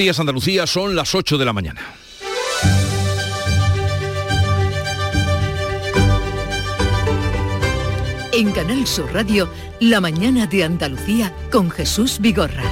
Días Andalucía son las 8 de la mañana. En Canal Sur Radio, La mañana de Andalucía con Jesús Vigorra.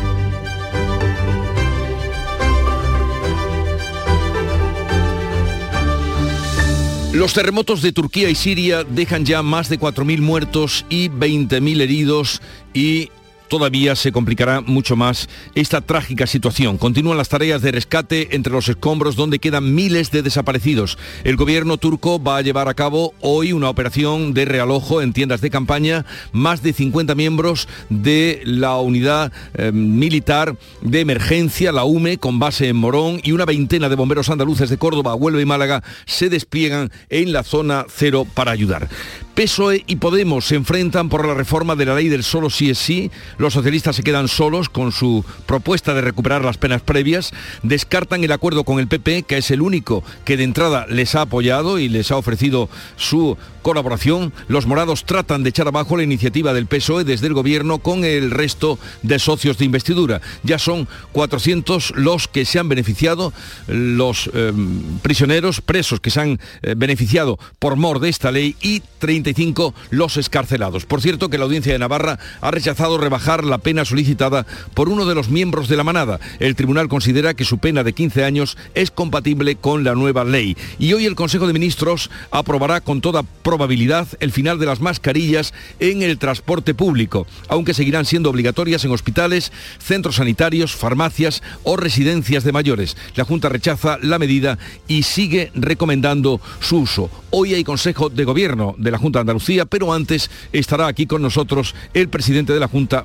Los terremotos de Turquía y Siria dejan ya más de 4.000 muertos y 20.000 heridos y todavía se complicará mucho más esta trágica situación. Continúan las tareas de rescate entre los escombros donde quedan miles de desaparecidos. El gobierno turco va a llevar a cabo hoy una operación de realojo en tiendas de campaña. Más de 50 miembros de la unidad eh, militar de emergencia, la UME, con base en Morón, y una veintena de bomberos andaluces de Córdoba, Huelva y Málaga se despliegan en la zona cero para ayudar. PSOE y Podemos se enfrentan por la reforma de la ley del solo sí es sí. Los socialistas se quedan solos con su propuesta de recuperar las penas previas. Descartan el acuerdo con el PP, que es el único que de entrada les ha apoyado y les ha ofrecido su colaboración. Los morados tratan de echar abajo la iniciativa del PSOE desde el gobierno con el resto de socios de investidura. Ya son 400 los que se han beneficiado, los eh, prisioneros presos que se han eh, beneficiado por mor de esta ley y 30 los escarcelados. Por cierto que la Audiencia de Navarra ha rechazado rebajar la pena solicitada por uno de los miembros de la manada. El tribunal considera que su pena de 15 años es compatible con la nueva ley. Y hoy el Consejo de Ministros aprobará con toda probabilidad el final de las mascarillas en el transporte público, aunque seguirán siendo obligatorias en hospitales, centros sanitarios, farmacias o residencias de mayores. La Junta rechaza la medida y sigue recomendando su uso. Hoy hay Consejo de Gobierno de la Junta Andalucía, pero antes estará aquí con nosotros el presidente de la Junta,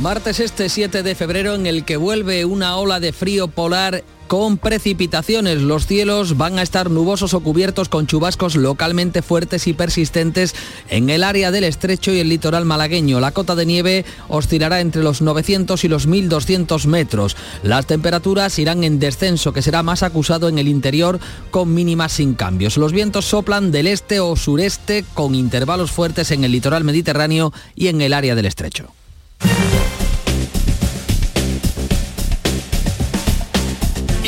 Martes este 7 de febrero en el que vuelve una ola de frío polar con precipitaciones. Los cielos van a estar nubosos o cubiertos con chubascos localmente fuertes y persistentes en el área del estrecho y el litoral malagueño. La cota de nieve oscilará entre los 900 y los 1200 metros. Las temperaturas irán en descenso, que será más acusado en el interior con mínimas sin cambios. Los vientos soplan del este o sureste con intervalos fuertes en el litoral mediterráneo y en el área del estrecho.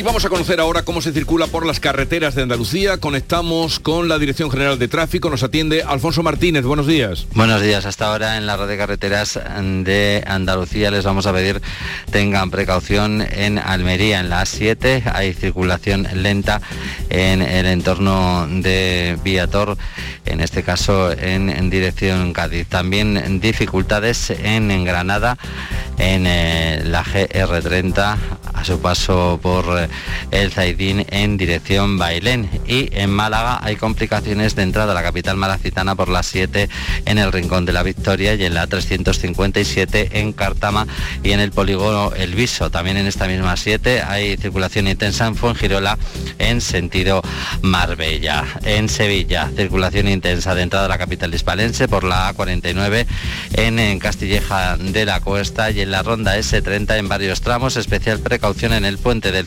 Vamos a conocer ahora cómo se circula por las carreteras de Andalucía. Conectamos con la Dirección General de Tráfico. Nos atiende Alfonso Martínez. Buenos días. Buenos días. Hasta ahora en la red de carreteras de Andalucía les vamos a pedir tengan precaución en Almería. En la A7 hay circulación lenta en el entorno de Viator, en este caso en, dirección Cádiz. También dificultades en, Granada, en eh, la GR30 a su paso por el Zaidín en dirección Bailén. Y en Málaga hay complicaciones de entrada a la capital malacitana por las 7 en el Rincón de la Victoria y en la 357 en Cartama y en el polígono El Viso. También en esta misma 7 hay circulación intensa en Fuengirola en sentido Marbella. En Sevilla, circulación intensa de entrada a la capital hispalense por la A49 en, en Castilleja de la Cuesta y en la ronda S30 en varios tramos, especial precaución en el puente del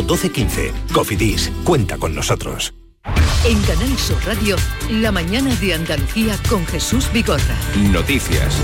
12 15. Cofidis, cuenta con nosotros. En Canal Sur Radio, la mañana de Andalucía con Jesús Bigorra. Noticias.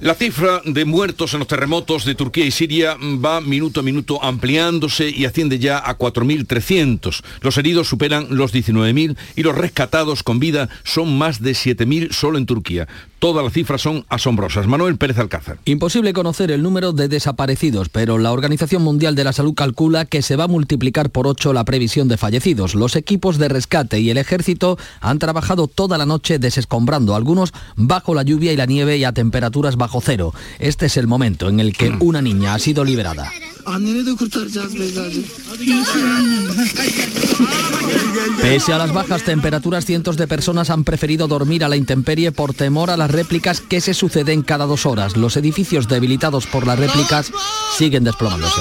La cifra de muertos en los terremotos de Turquía y Siria va minuto a minuto ampliándose y asciende ya a 4.300. Los heridos superan los 19.000 y los rescatados con vida son más de 7.000 solo en Turquía. Todas las cifras son asombrosas. Manuel Pérez Alcázar. Imposible conocer el número de desaparecidos, pero la Organización Mundial de la Salud calcula que se va a multiplicar por 8 la previsión de fallecidos. Los equipos de rescate y el ejército han trabajado toda la noche desescombrando, algunos bajo la lluvia y la nieve y a temperaturas bajo cero. Este es el momento en el que una niña ha sido liberada. Pese a las bajas temperaturas, cientos de personas han preferido dormir a la intemperie por temor a las réplicas que se suceden cada dos horas. Los edificios debilitados por las réplicas siguen desplomándose.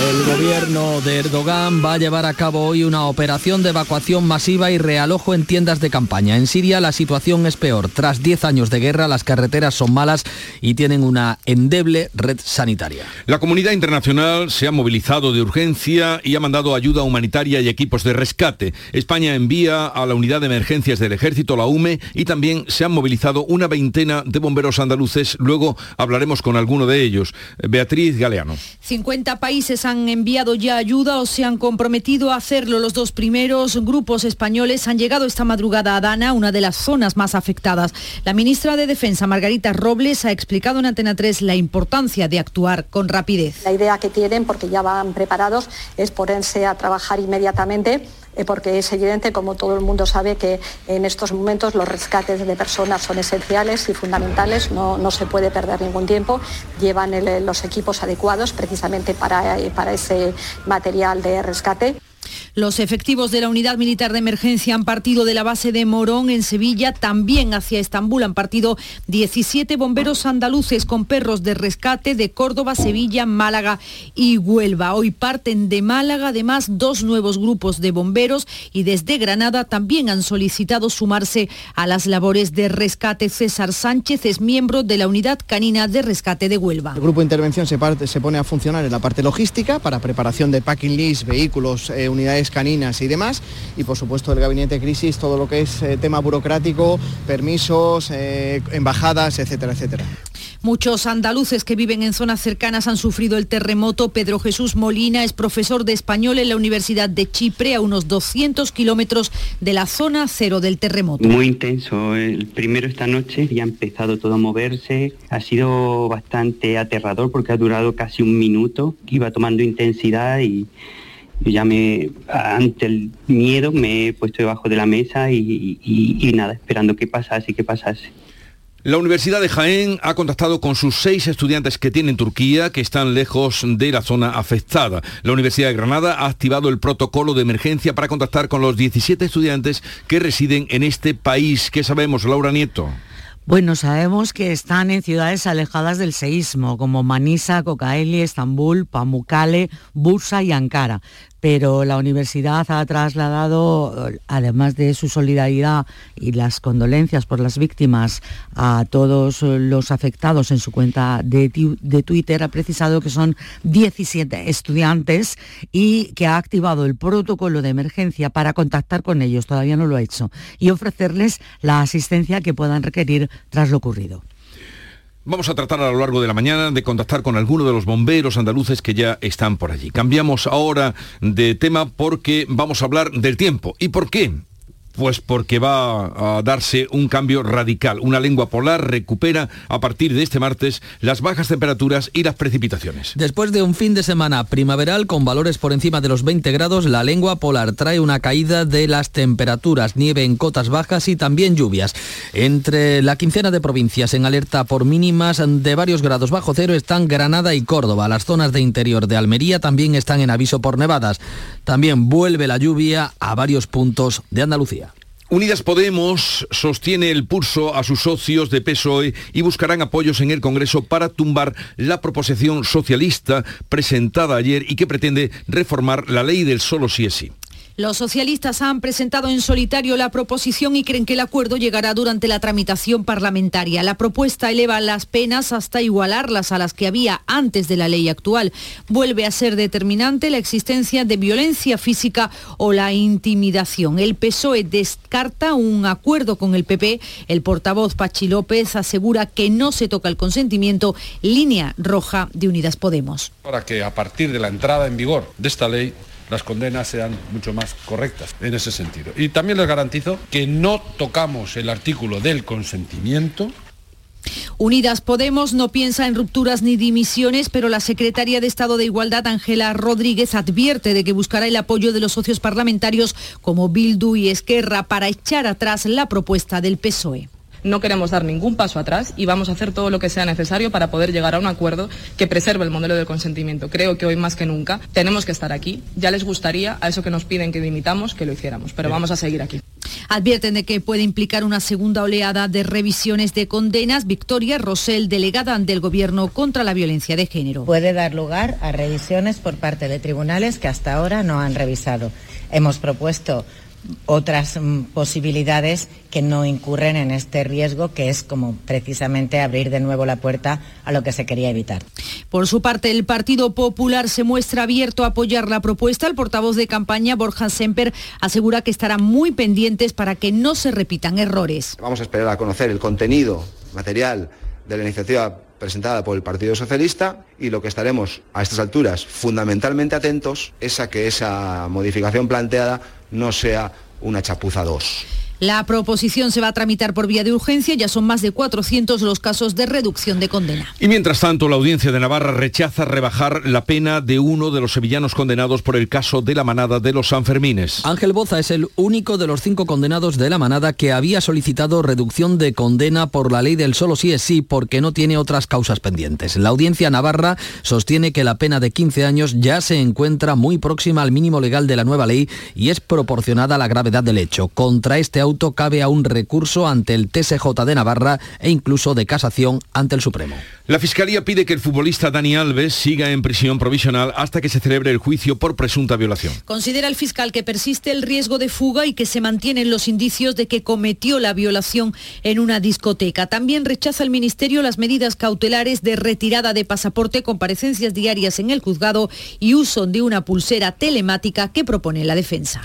El gobierno de Erdogan va a llevar a cabo hoy una operación de evacuación masiva y realojo en tiendas de campaña. En Siria la situación es peor. Tras 10 años de guerra, las carreteras son malas y tienen una endeble red sanitaria. La comunidad internacional se ha movilizado de urgencia y ha mandado ayuda humanitaria y equipos de rescate. España envía a la unidad de emergencias del ejército, la UME, y también se han movilizado una veintena de bomberos andaluces. Luego hablaremos con alguno de ellos. Beatriz Galeano. 50 países han enviado ya ayuda o se han comprometido a hacerlo. Los dos primeros grupos españoles han llegado esta madrugada a Dana, una de las zonas más afectadas. La ministra de Defensa, Margarita Robles, ha explicado en Antena 3 la importancia de actuar con rapidez. La idea que tienen, porque ya van preparados, es ponerse a trabajar inmediatamente porque es evidente, como todo el mundo sabe, que en estos momentos los rescates de personas son esenciales y fundamentales, no, no se puede perder ningún tiempo, llevan los equipos adecuados precisamente para, eh, para ese material de rescate. Los efectivos de la Unidad Militar de Emergencia han partido de la base de Morón en Sevilla, también hacia Estambul han partido 17 bomberos andaluces con perros de rescate de Córdoba, Sevilla, Málaga y Huelva. Hoy parten de Málaga además dos nuevos grupos de bomberos y desde Granada también han solicitado sumarse a las labores de rescate. César Sánchez es miembro de la Unidad Canina de Rescate de Huelva. El grupo de intervención se, pone a funcionar en la parte logística para preparación de packing list, vehículos, eh, unidades caninas y demás. Y por supuesto el gabinete crisis, todo lo que es eh, tema burocrático, permisos, eh, embajadas, etcétera, etcétera. Muchos andaluces que viven en zonas cercanas han sufrido el terremoto. Pedro Jesús Molina es profesor de español en la Universidad de Chipre, a unos 200 kilómetros de la zona cero del terremoto. Muy intenso. El primero esta noche ya ha empezado todo a moverse. Ha sido bastante aterrador porque ha durado casi un minuto. Iba tomando intensidad y yo ya me, ante el miedo me he puesto debajo de la mesa y, y- y nada, esperando que pasase, que pasase. La Universidad de Jaén ha contactado con sus seis estudiantes que tiene en Turquía, que están lejos de la zona afectada. La Universidad de Granada ha activado el protocolo de emergencia para contactar con los 17 estudiantes que residen en este país. ¿Qué sabemos, Laura Nieto? Bueno, sabemos que están en ciudades alejadas del seísmo, como Manisa, Kocaeli, Estambul, Pamukkale, Bursa y Ankara. Pero la universidad ha trasladado, además de su solidaridad y las condolencias por las víctimas a todos los afectados en su cuenta de Twitter, ha precisado que son 17 estudiantes y que ha activado el protocolo de emergencia para contactar con ellos, todavía no lo ha hecho, y ofrecerles la asistencia que puedan requerir tras lo ocurrido. Vamos a tratar a lo largo de la mañana de contactar con alguno de los bomberos andaluces que ya están por allí. Cambiamos ahora de tema porque vamos a hablar del tiempo. ¿Y por qué? Pues porque va a darse un cambio radical. Una lengua polar recupera a partir de este martes las bajas temperaturas y las precipitaciones. Después de un fin de semana primaveral con valores por encima de los 20 grados, la lengua polar trae una caída de las temperaturas, nieve en cotas bajas y también lluvias. Entre la quincena de provincias en alerta por mínimas de varios grados bajo cero están Granada y Córdoba. Las zonas de interior de Almería también están en aviso por nevadas. También vuelve la lluvia a varios puntos de Andalucía. Unidas Podemos sostiene el pulso a sus socios de PSOE y buscarán apoyos en el Congreso para tumbar la proposición socialista presentada ayer y que pretende reformar la ley del solo sí es sí. Los socialistas han presentado en solitario la proposición y creen que el acuerdo llegará durante la tramitación parlamentaria. La propuesta eleva las penas hasta igualarlas a las que había antes de la ley actual. Vuelve a ser determinante la existencia de violencia física o la intimidación. El PSOE descarta un acuerdo con el PP. El portavoz Pachi López asegura que no se toca el consentimiento, línea roja de Unidas Podemos. Para que a partir de la entrada en vigor de esta ley las condenas sean mucho más correctas en ese sentido. Y también les garantizo que no tocamos el artículo del consentimiento Unidas Podemos no piensa en rupturas ni dimisiones, pero la secretaria de Estado de Igualdad, Ángela Rodríguez, advierte de que buscará el apoyo de los socios parlamentarios como Bildu y Esquerra para echar atrás la propuesta del PSOE. No queremos dar ningún paso atrás y vamos a hacer todo lo que sea necesario para poder llegar a un acuerdo que preserve el modelo del consentimiento. Creo que hoy más que nunca tenemos que estar aquí. Ya les gustaría a eso que nos piden que dimitamos que lo hiciéramos, pero vamos a seguir aquí. Advierten de que puede implicar una segunda oleada de revisiones de condenas. Victoria Rosell, delegada del Gobierno contra la violencia de género. Puede dar lugar a revisiones por parte de tribunales que hasta ahora no han revisado. Hemos propuesto otras mm, posibilidades que no incurren en este riesgo, que es como precisamente abrir de nuevo la puerta a lo que se quería evitar. Por su parte, el Partido Popular se muestra abierto a apoyar la propuesta. El portavoz de campaña, Borja Semper, asegura que estarán muy pendientes para que no se repitan errores. Vamos a esperar a conocer el contenido material de la iniciativa presentada por el Partido Socialista y lo que estaremos a estas alturas fundamentalmente atentos es a que esa modificación planteada no sea una chapuza 2. La proposición se va a tramitar por vía de urgencia, ya son más de 400 los casos de reducción de condena. Y mientras tanto, la audiencia de Navarra rechaza rebajar la pena de uno de los sevillanos condenados por el caso de la manada de los Sanfermines. Ángel Boza es el único de los cinco condenados de la manada que había solicitado reducción de condena por la ley del solo sí es sí porque no tiene otras causas pendientes. La audiencia Navarra sostiene que la pena de 15 años ya se encuentra muy próxima al mínimo legal de la nueva ley y es proporcionada a la gravedad del hecho. Contra este cabe a un recurso ante el TSJ de Navarra e incluso de casación ante el Supremo. La Fiscalía pide que el futbolista Dani Alves siga en prisión provisional hasta que se celebre el juicio por presunta violación. Considera el fiscal que persiste el riesgo de fuga y que se mantienen los indicios de que cometió la violación en una discoteca. También rechaza el Ministerio las medidas cautelares de retirada de pasaporte, comparecencias diarias en el juzgado y uso de una pulsera telemática que propone la defensa.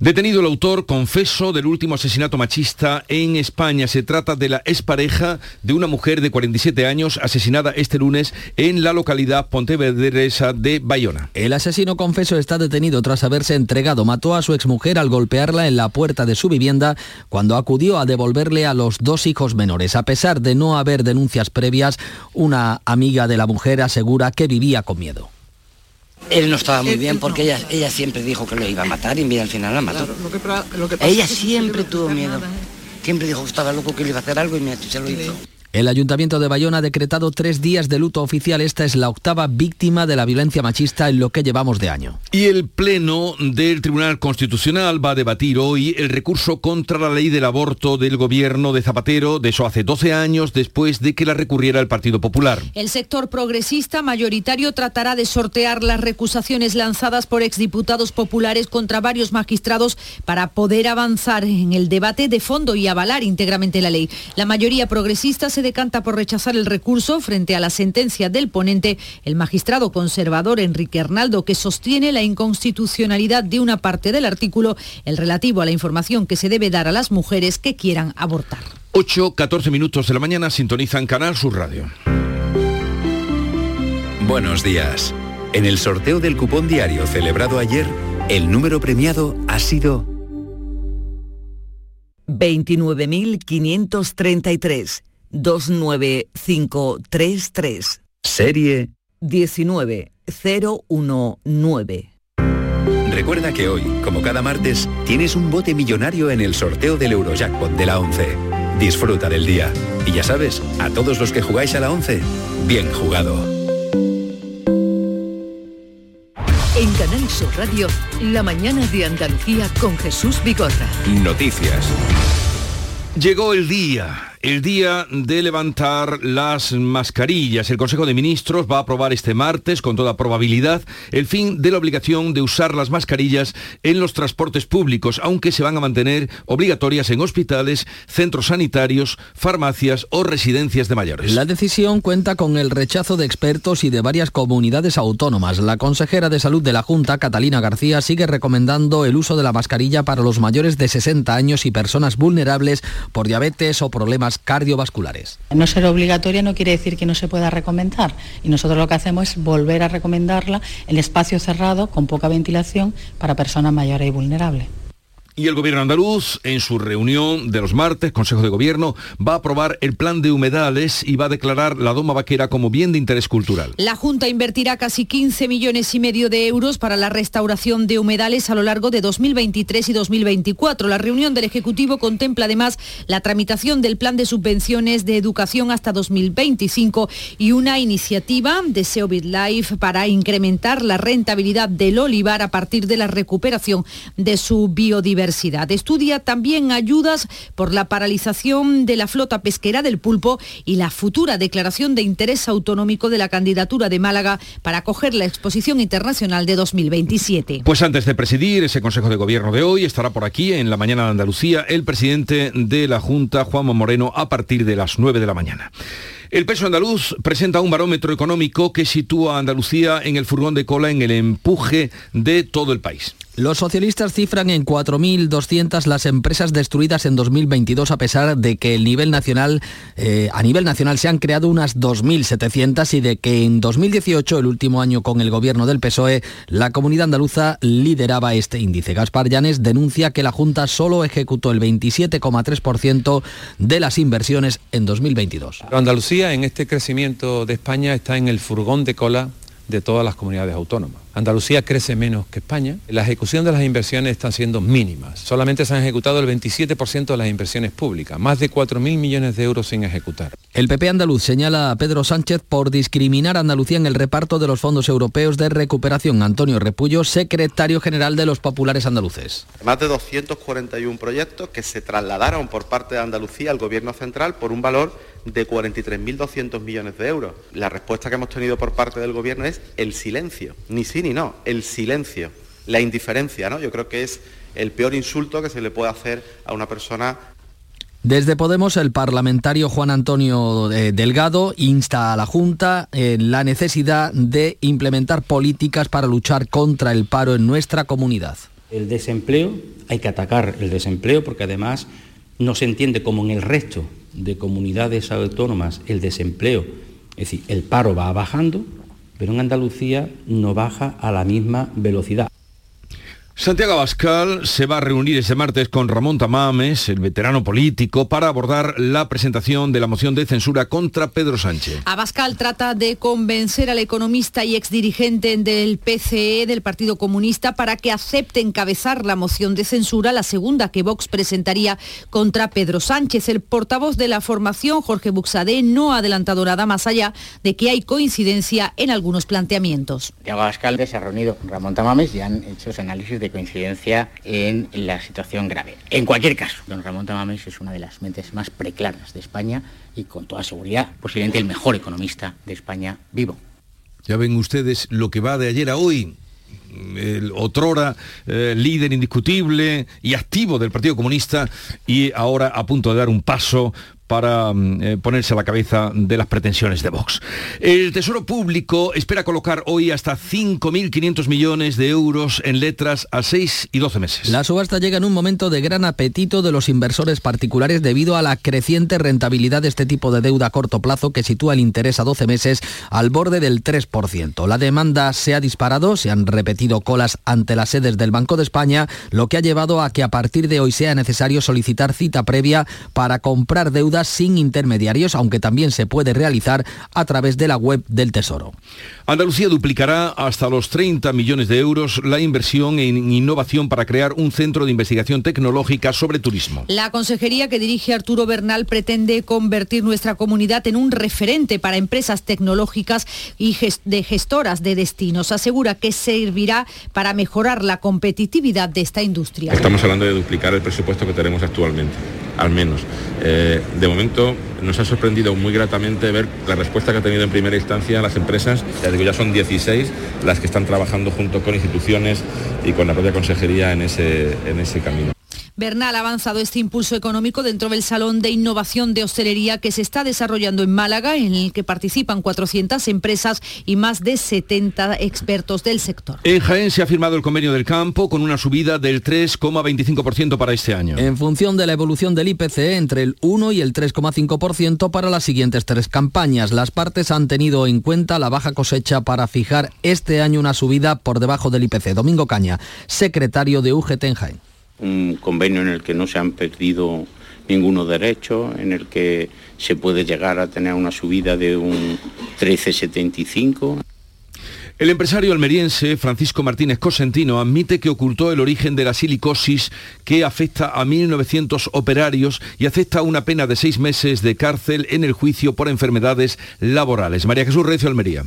Detenido el autor confeso del último asesinato machista en España. Se trata de la expareja de una mujer de 47 años asesinada este lunes en la localidad pontevedresa de Bayona. El asesino confeso está detenido tras haberse entregado. Mató a su exmujer al golpearla en la puerta de su vivienda cuando acudió a devolverle a los dos hijos menores. A pesar de no haber denuncias previas, una amiga de la mujer asegura que vivía con miedo. Él no estaba muy bien porque ella, ella siempre dijo que lo iba a matar y mira, al final la mató. ella siempre tuvo miedo. Siempre dijo que estaba loco que le iba a hacer algo y mira, se lo hizo. El Ayuntamiento de Bayona ha decretado tres días de luto oficial. Esta es la octava víctima de la violencia machista en lo que llevamos de año. Y el Pleno del Tribunal Constitucional va a debatir hoy el recurso contra la ley del aborto del gobierno de Zapatero, de eso hace 12 años, después de que la recurriera el Partido Popular. El sector progresista mayoritario tratará de sortear las recusaciones lanzadas por exdiputados populares contra varios magistrados para poder avanzar en el debate de fondo y avalar íntegramente la ley. La mayoría progresista se decanta por rechazar el recurso frente a la sentencia del ponente, el magistrado conservador Enrique Arnaldo, que sostiene la inconstitucionalidad de una parte del artículo, el relativo a la información que se debe dar a las mujeres que quieran abortar. 8, 14 minutos de la mañana sintonizan Canal Sur Radio. Buenos días. En el sorteo del cupón diario celebrado ayer, el número premiado ha sido 29533 29533 Serie 19019. Recuerda que hoy, como cada martes, tienes un bote millonario en el sorteo del Eurojackpot de la 11. Disfruta del día. Y ya sabes, a todos los que jugáis a la 11, bien jugado. En Canal Sur Radio, la mañana de Andalucía con Jesús Bigorra. Noticias. Llegó el día, el día de levantar las mascarillas. El Consejo de Ministros va a aprobar este martes, con toda probabilidad, el fin de la obligación de usar las mascarillas en los transportes públicos, aunque se van a mantener obligatorias en hospitales, centros sanitarios, farmacias o residencias de mayores. La decisión cuenta con el rechazo de expertos y de varias comunidades autónomas. La consejera de salud de la Junta, Catalina García, sigue recomendando el uso de la mascarilla para los mayores de 60 años y personas vulnerables por diabetes o problemas cardiovasculares. No ser obligatoria no quiere decir que no se pueda recomendar y nosotros lo que hacemos es volver a recomendarla en espacio cerrado con poca ventilación para personas mayores y vulnerables. Y el gobierno andaluz, en su reunión de los martes, Consejo de Gobierno, va a aprobar el plan de humedales y va a declarar la Doma Vaquera como bien de interés cultural. La Junta invertirá casi 15 millones y medio de euros para la restauración de humedales a lo largo de 2023 y 2024. La reunión del Ejecutivo contempla además la tramitación del plan de subvenciones de educación hasta 2025 y una iniciativa de SEO Life para incrementar la rentabilidad del olivar a partir de la recuperación de su biodiversidad. Estudia también ayudas por la paralización de la flota pesquera del pulpo y la futura declaración de interés autonómico de la candidatura de Málaga para acoger la exposición internacional de 2027. Pues antes de presidir ese Consejo de Gobierno de hoy, estará por aquí en la mañana de Andalucía el presidente de la Junta, Juanma Moreno, a partir de las 9 de la mañana. El peso andaluz presenta un barómetro económico que sitúa a Andalucía en el furgón de cola en el empuje de todo el país. Los socialistas cifran en 4.200 las empresas destruidas en 2022 a pesar de que eh, a nivel nacional se han creado unas 2.700 y de que en 2018, el último año con el gobierno del PSOE, la comunidad andaluza lideraba este índice. Gaspar Llanes denuncia que la Junta solo ejecutó el 27,3% de las inversiones en 2022. Andalucía en este crecimiento de España está en el furgón de cola de todas las comunidades autónomas. Andalucía crece menos que España. La ejecución de las inversiones están siendo mínimas. Solamente se han ejecutado el 27% de las inversiones públicas, más de 4.000 millones de euros sin ejecutar. El PP andaluz señala a Pedro Sánchez por discriminar a Andalucía en el reparto de los fondos europeos de recuperación. Antonio Repullo, secretario general de los populares andaluces. Más de 241 proyectos que se trasladaron por parte de Andalucía al gobierno central por un valor de 43.200 millones de euros. La respuesta que hemos tenido por parte del gobierno es el silencio, ni sí ni no, el silencio, la indiferencia, ¿no? Yo creo que es el peor insulto que se le puede hacer a una persona desde Podemos, el parlamentario Juan Antonio eh, Delgado insta a la Junta en la necesidad de implementar políticas para luchar contra el paro en nuestra comunidad. El desempleo, hay que atacar el desempleo porque además no se entiende como en el resto de comunidades autónomas el desempleo, es decir, el paro va bajando, pero en Andalucía no baja a la misma velocidad. Santiago Abascal se va a reunir este martes con Ramón Tamames, el veterano político, para abordar la presentación de la moción de censura contra Pedro Sánchez. Abascal trata de convencer al economista y exdirigente del PCE, del Partido Comunista, para que acepte encabezar la moción de censura, la segunda que Vox presentaría contra Pedro Sánchez. El portavoz de la formación, Jorge Buxadé, no ha adelantado nada más allá de que hay coincidencia en algunos planteamientos. Santiago Abascal se ha reunido con Ramón Tamames y han hecho ese análisis de coincidencia en la situación grave. En cualquier caso, don Ramón Tamames es una de las mentes más preclaras de España y con toda seguridad posiblemente el mejor economista de España vivo. Ya ven ustedes lo que va de ayer a hoy. El otrora eh, líder indiscutible y activo del Partido Comunista y ahora a punto de dar un paso para mm, eh, ponerse a la cabeza de las pretensiones de Vox. El Tesoro Público espera colocar hoy hasta 5.500 millones de euros en letras a 6 y 12 meses. La subasta llega en un momento de gran apetito de los inversores particulares debido a la creciente rentabilidad de este tipo de deuda a corto plazo que sitúa el interés a 12 meses al borde del 3%. La demanda se ha disparado, se han repetido colas ante las sedes del Banco de España, lo que ha llevado a que a partir de hoy sea necesario solicitar cita previa para comprar sin intermediarios, aunque también se puede realizar a través de la web del Tesoro. Andalucía duplicará hasta los 30 millones de euros la inversión en innovación para crear un centro de investigación tecnológica sobre turismo. La consejería que dirige Arturo Bernal pretende convertir nuestra comunidad en un referente para empresas tecnológicas y de gestoras de destinos. Asegura que servirá para mejorar la competitividad de esta industria. Estamos hablando de duplicar el presupuesto que tenemos actualmente, al menos. Eh, de momento nos ha sorprendido muy gratamente ver la respuesta que ha tenido en primera instancia las empresas. Ya digo, ya son 16 las que están trabajando junto con instituciones y con la propia consejería en ese, en ese camino. Bernal ha avanzado este impulso económico dentro del Salón de Innovación de Hostelería que se está desarrollando en Málaga, en el que participan 400 empresas y más de 70 expertos del sector. En Jaén se ha firmado el convenio del campo con una subida del 3,25% para este año. En función de la evolución del IPC entre el 1 y el 3,5% para las siguientes tres campañas. Las partes han tenido en cuenta la baja cosecha para fijar este año una subida por debajo del IPC. Domingo Caña, secretario de UGT en Jaén un convenio en el que no se han perdido ninguno derecho, en el que se puede llegar a tener una subida de un 13,75. El empresario almeriense Francisco Martínez Cosentino admite que ocultó el origen de la silicosis que afecta a 1.900 operarios y acepta una pena de seis meses de cárcel en el juicio por enfermedades laborales. María Jesús Recio Almería.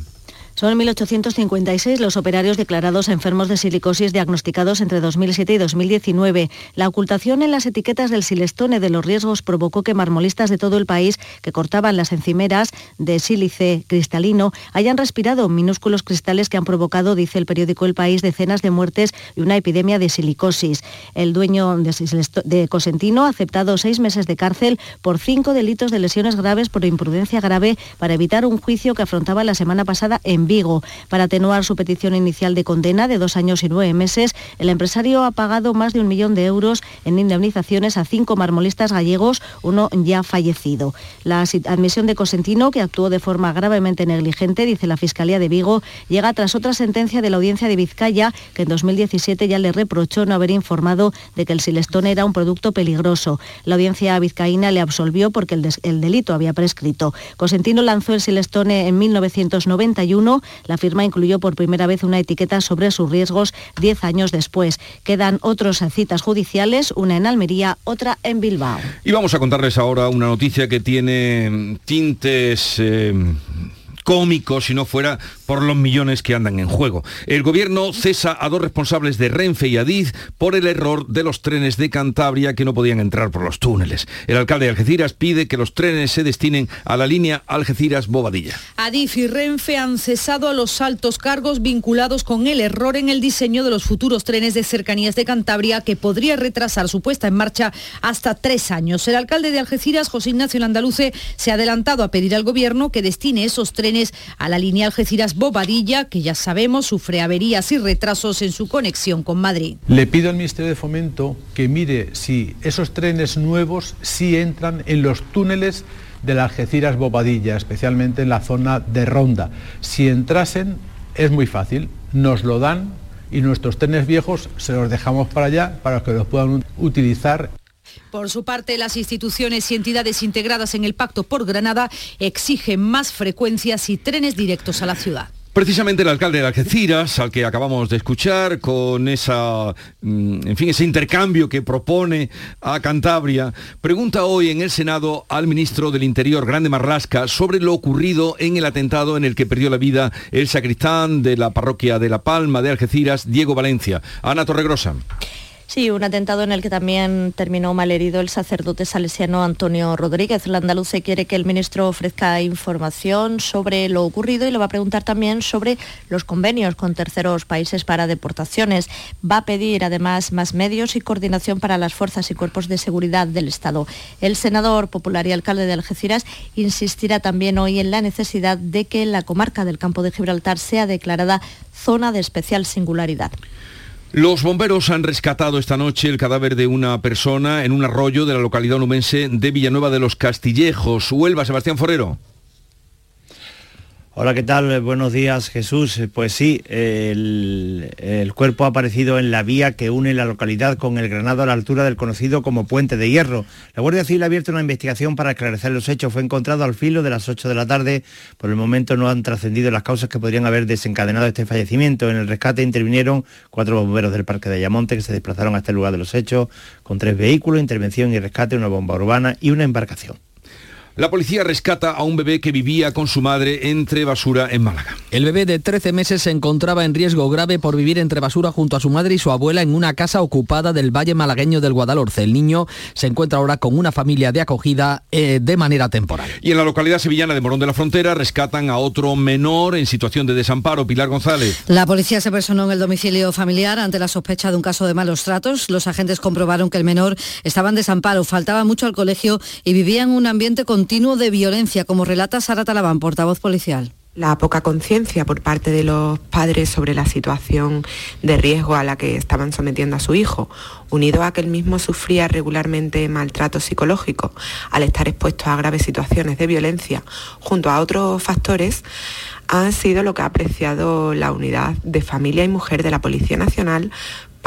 Son 1.856 los operarios declarados enfermos de silicosis diagnosticados entre 2007 y 2019. La ocultación en las etiquetas del silestone de los riesgos provocó que marmolistas de todo el país que cortaban las encimeras de sílice cristalino hayan respirado minúsculos cristales que han provocado, dice el periódico El País, decenas de muertes y una epidemia de silicosis. El dueño de Cosentino ha aceptado seis meses de cárcel por cinco delitos de lesiones graves por imprudencia grave para evitar un juicio que afrontaba la semana pasada en Vigo. Para atenuar su petición inicial de condena de dos años y nueve meses, el empresario ha pagado más de un millón de euros en indemnizaciones a cinco marmolistas gallegos, uno ya fallecido. La admisión de Cosentino, que actuó de forma gravemente negligente, dice la Fiscalía de Vigo, llega tras otra sentencia de la Audiencia de Vizcaya, que en 2017 ya le reprochó no haber informado de que el silestón era un producto peligroso. La Audiencia vizcaína le absolvió porque el, el delito había prescrito. Cosentino lanzó el silestone en 1991 la firma incluyó por primera vez una etiqueta sobre sus riesgos diez años después. Quedan otras citas judiciales, una en Almería, otra en Bilbao. Y vamos a contarles ahora una noticia que tiene tintes... Eh, cómico si no fuera por los millones que andan en juego. El gobierno cesa a dos responsables de Renfe y Adif por el error de los trenes de Cantabria que no podían entrar por los túneles. El alcalde de Algeciras pide que los trenes se destinen a la línea Algeciras-Bobadilla. Adif y Renfe han cesado a los altos cargos vinculados con el error en el diseño de los futuros trenes de cercanías de Cantabria que podría retrasar su puesta en marcha hasta tres años. El alcalde de Algeciras, José Ignacio Landaluce, se ha adelantado a pedir al gobierno que destine esos trenes a la línea Algeciras-Bobadilla, que ya sabemos sufre averías y retrasos en su conexión con Madrid. Le pido al Ministerio de Fomento que mire si esos trenes nuevos sí entran en los túneles de la Algeciras Bobadilla, especialmente en la zona de Ronda. Si entrasen, es muy fácil, nos lo dan y nuestros trenes viejos se los dejamos para allá para que los puedan utilizar por su parte, las instituciones y entidades integradas en el Pacto por Granada exigen más frecuencias y trenes directos a la ciudad. Precisamente el alcalde de Algeciras, al que acabamos de escuchar, con esa, mm, en fin, ese intercambio que propone a Cantabria, pregunta hoy en el Senado al ministro del Interior, Grande Marlasca, sobre lo ocurrido en el atentado en el que perdió la vida el sacristán de la parroquia de La Palma de Algeciras, Diego Valencia. Ana Torregrosa. Sí, un atentado en el que también terminó malherido el sacerdote salesiano Antonio Rodríguez. La andaluce quiere que el ministro ofrezca información sobre lo ocurrido y le va a preguntar también sobre los convenios con terceros países para deportaciones. Va a pedir además más medios y coordinación para las fuerzas y cuerpos de seguridad del Estado. El senador popular y alcalde de Algeciras insistirá también hoy en la necesidad de que la comarca del campo de Gibraltar sea declarada zona de especial singularidad. Los bomberos han rescatado esta noche el cadáver de una persona en un arroyo de la localidad numense de Villanueva de los Castillejos. Huelva, Sebastián Forero. Hola, ¿qué tal? Buenos días, Jesús. Pues sí, el, el, cuerpo ha aparecido en la vía que une la localidad con el Granado a la altura del conocido como Puente de Hierro. La Guardia Civil ha abierto una investigación para esclarecer los hechos. Fue encontrado al filo de las 8 de la tarde. Por el momento no han trascendido las causas que podrían haber desencadenado este fallecimiento. En el rescate intervinieron cuatro bomberos del Parque de Ayamonte que se desplazaron a este lugar de los hechos con tres vehículos, intervención y rescate, una bomba urbana y una embarcación. La policía rescata a un bebé que vivía con su madre entre basura en Málaga. El bebé de 13 meses se encontraba en riesgo grave por vivir entre basura junto a su madre y su abuela en una casa ocupada del Valle Malagueño del Guadalhorce. El niño se encuentra ahora con una familia de acogida eh, de manera temporal. Y en la localidad sevillana de Morón de la Frontera rescatan a otro menor en situación de desamparo, Pilar González. La policía se personó en el domicilio familiar ante la sospecha de un caso de malos tratos. Los agentes comprobaron que el menor estaba en desamparo, faltaba mucho al colegio y vivía en un ambiente con continuo de violencia, como relata Sara Talabán, portavoz policial. La poca conciencia por parte de los padres sobre la situación de riesgo a la que estaban sometiendo a su hijo, unido a que él mismo sufría regularmente maltrato psicológico al estar expuesto a graves situaciones de violencia, junto a otros factores, han sido lo que ha apreciado la unidad de familia y mujer de la Policía Nacional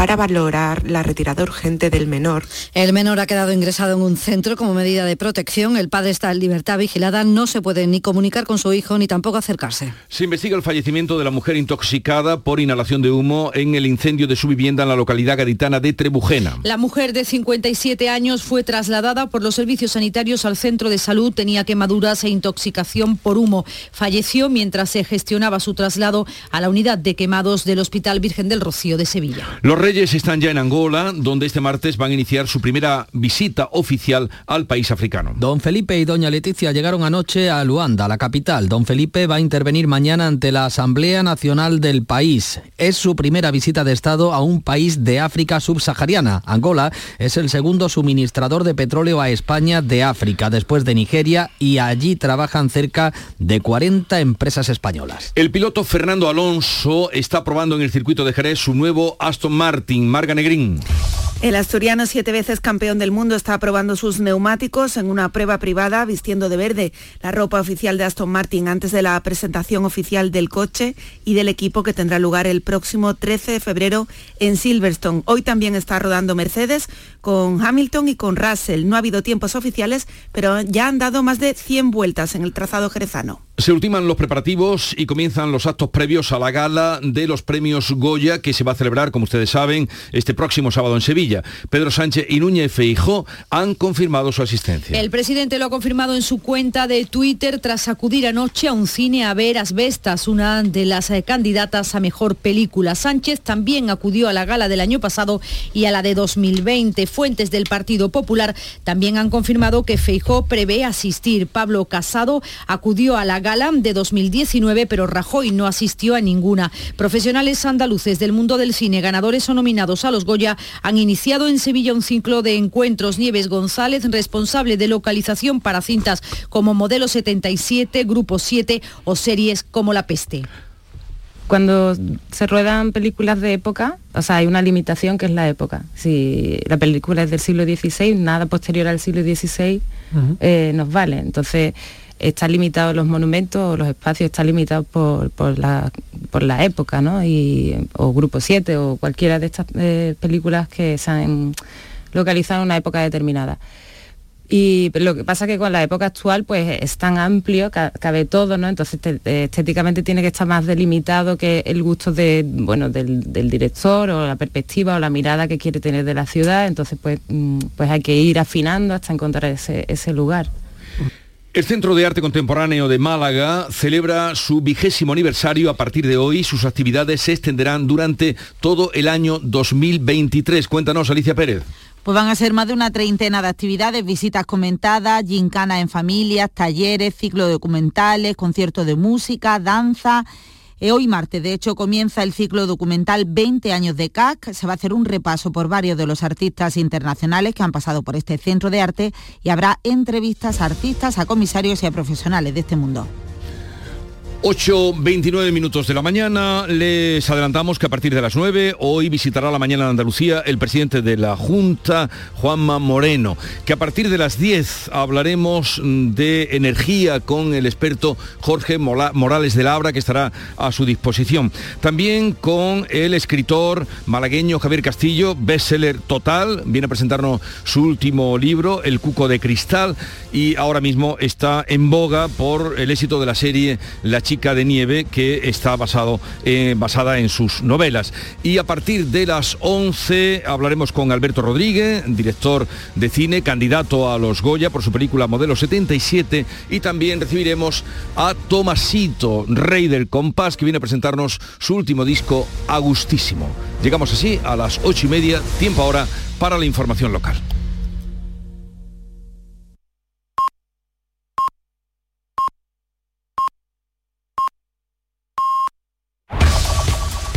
para valorar la retirada urgente del menor. El menor ha quedado ingresado en un centro como medida de protección. El padre está en libertad vigilada. No se puede ni comunicar con su hijo ni tampoco acercarse. Se investiga el fallecimiento de la mujer intoxicada por inhalación de humo en el incendio de su vivienda en la localidad gaditana de Trebujena. La mujer de 57 años fue trasladada por los servicios sanitarios al centro de salud. Tenía quemaduras e intoxicación por humo. Falleció mientras se gestionaba su traslado a la unidad de quemados del Hospital Virgen del Rocío de Sevilla. Los reyes están ya en Angola, donde este martes van a iniciar su primera visita oficial al país africano. Don Felipe y doña Leticia llegaron anoche a Luanda, la capital. Don Felipe va a intervenir mañana ante la Asamblea Nacional del país. Es su primera visita de Estado a un país de África subsahariana. Angola es el segundo suministrador de petróleo a España de África, después de Nigeria, y allí trabajan cerca de 40 empresas españolas. El piloto Fernando Alonso está probando en el circuito de Jerez su nuevo Aston Martin El asturiano, siete veces campeón del mundo, está probando sus neumáticos en una prueba privada vistiendo de verde la ropa oficial de Aston Martin antes de la presentación oficial del coche y del equipo que tendrá lugar el próximo 13 de febrero en Silverstone. Hoy también está rodando Mercedes con Hamilton y con Russell. No ha habido tiempos oficiales, pero ya han dado más de 100 vueltas en el trazado jerezano. Se ultiman los preparativos y comienzan los actos previos a la gala de los premios Goya que se va a celebrar, como ustedes saben, este próximo sábado en Sevilla. Pedro Sánchez y Núñez Feijó han confirmado su asistencia. El presidente lo ha confirmado en su cuenta de Twitter tras acudir anoche a un cine a ver Asbestas, una de las eh, candidatas a mejor película. Sánchez también acudió a la gala del año pasado y a la de 2020. Fuentes del Partido Popular también han confirmado que Feijó prevé asistir. Pablo Casado acudió a la gala de 2019, pero Rajoy no asistió a ninguna. Profesionales andaluces del mundo del cine, ganadores o nominados a los Goya, han iniciado en Sevilla un ciclo de encuentros. Nieves González, responsable de localización para cintas como Modelo 77, Grupo 7 o series como La Peste cuando se ruedan películas de época, o sea, hay una limitación que es la época. Si la película es del siglo XVI, nada posterior al siglo XVI eh, nos vale. Entonces, están limitados los monumentos, los espacios están limitados por, la, por la época, ¿no? Y, o Grupo 7 o cualquiera de estas eh, películas que se han localizado en una época determinada. Y lo que pasa es que con la época actual pues es tan amplio, cabe todo, ¿no? Entonces estéticamente tiene que estar más delimitado que el gusto de, bueno, del, director o la perspectiva o la mirada que quiere tener de la ciudad. Entonces pues, mm, pues hay que ir afinando hasta encontrar ese, ese lugar. El Centro de Arte Contemporáneo de Málaga celebra su vigésimo aniversario a partir de hoy. Sus actividades se extenderán durante todo el año 2023. Cuéntanos, Alicia Pérez. Pues van a ser más de una treintena de actividades, visitas comentadas, gincanas en familias, talleres, ciclo documentales, conciertos de música, danza eh, hoy martes, de hecho, comienza el ciclo documental 20 años de CAC. Se va a hacer un repaso por varios de los artistas internacionales que han pasado por este centro de arte y habrá entrevistas a artistas, a comisarios y a profesionales de este mundo. 8.29 minutos de la mañana, les adelantamos que a partir de las 9 hoy visitará la mañana de Andalucía el presidente de la Junta, Juanma Moreno, que a partir de las 10 hablaremos de energía con el experto Jorge Morales de Labra, que estará a su disposición. También con el escritor malagueño Javier Castillo, bestseller total, viene a presentarnos su último libro, El Cuco de Cristal, y ahora mismo está en boga por el éxito de la serie La chica de nieve que está basado, eh, basada en sus novelas. Y a partir de las 11 hablaremos con Alberto Rodríguez, director de cine, candidato a los Goya por su película Modelo 77 y también recibiremos a Tomasito, rey del compás, que viene a presentarnos su último disco, Agustísimo. Llegamos así a las ocho y media, tiempo ahora para la información local.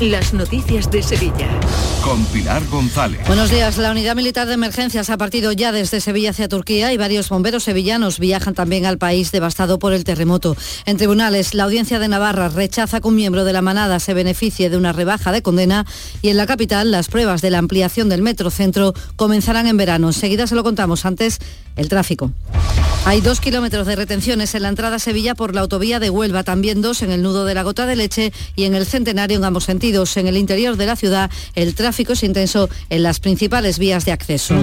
las noticias de Sevilla. Con Pilar González. Buenos días. La unidad militar de emergencias ha partido ya desde Sevilla hacia Turquía y varios bomberos sevillanos viajan también al país devastado por el terremoto. En tribunales, la audiencia de Navarra rechaza que un miembro de la manada se beneficie de una rebaja de condena y en la capital las pruebas de la ampliación del metrocentro comenzarán en verano. Enseguida se lo contamos antes el tráfico. Hay dos kilómetros de retenciones en la entrada a Sevilla por la autovía de Huelva, también dos en el nudo de la Gota de Leche y en el Centenario en ambos sentidos. En el interior de la ciudad el tráfico es intenso en las principales vías de acceso.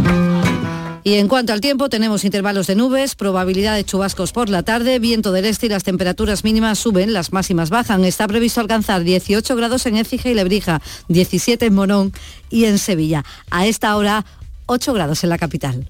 Y en cuanto al tiempo, tenemos intervalos de nubes, probabilidad de chubascos por la tarde, viento del este y las temperaturas mínimas suben, las máximas bajan. Está previsto alcanzar 18 grados en Écija y Lebrija, 17 en Morón y en Sevilla. A esta hora, 8 grados en la capital.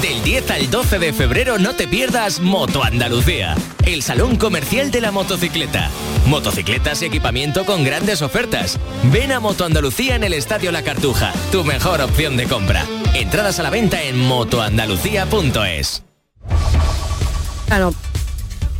Del 10 al 12 de febrero no te pierdas Moto Andalucía, el salón comercial de la motocicleta. Motocicletas y equipamiento con grandes ofertas. Ven a Moto Andalucía en el Estadio La Cartuja, tu mejor opción de compra. Entradas a la venta en motoandalucía.es.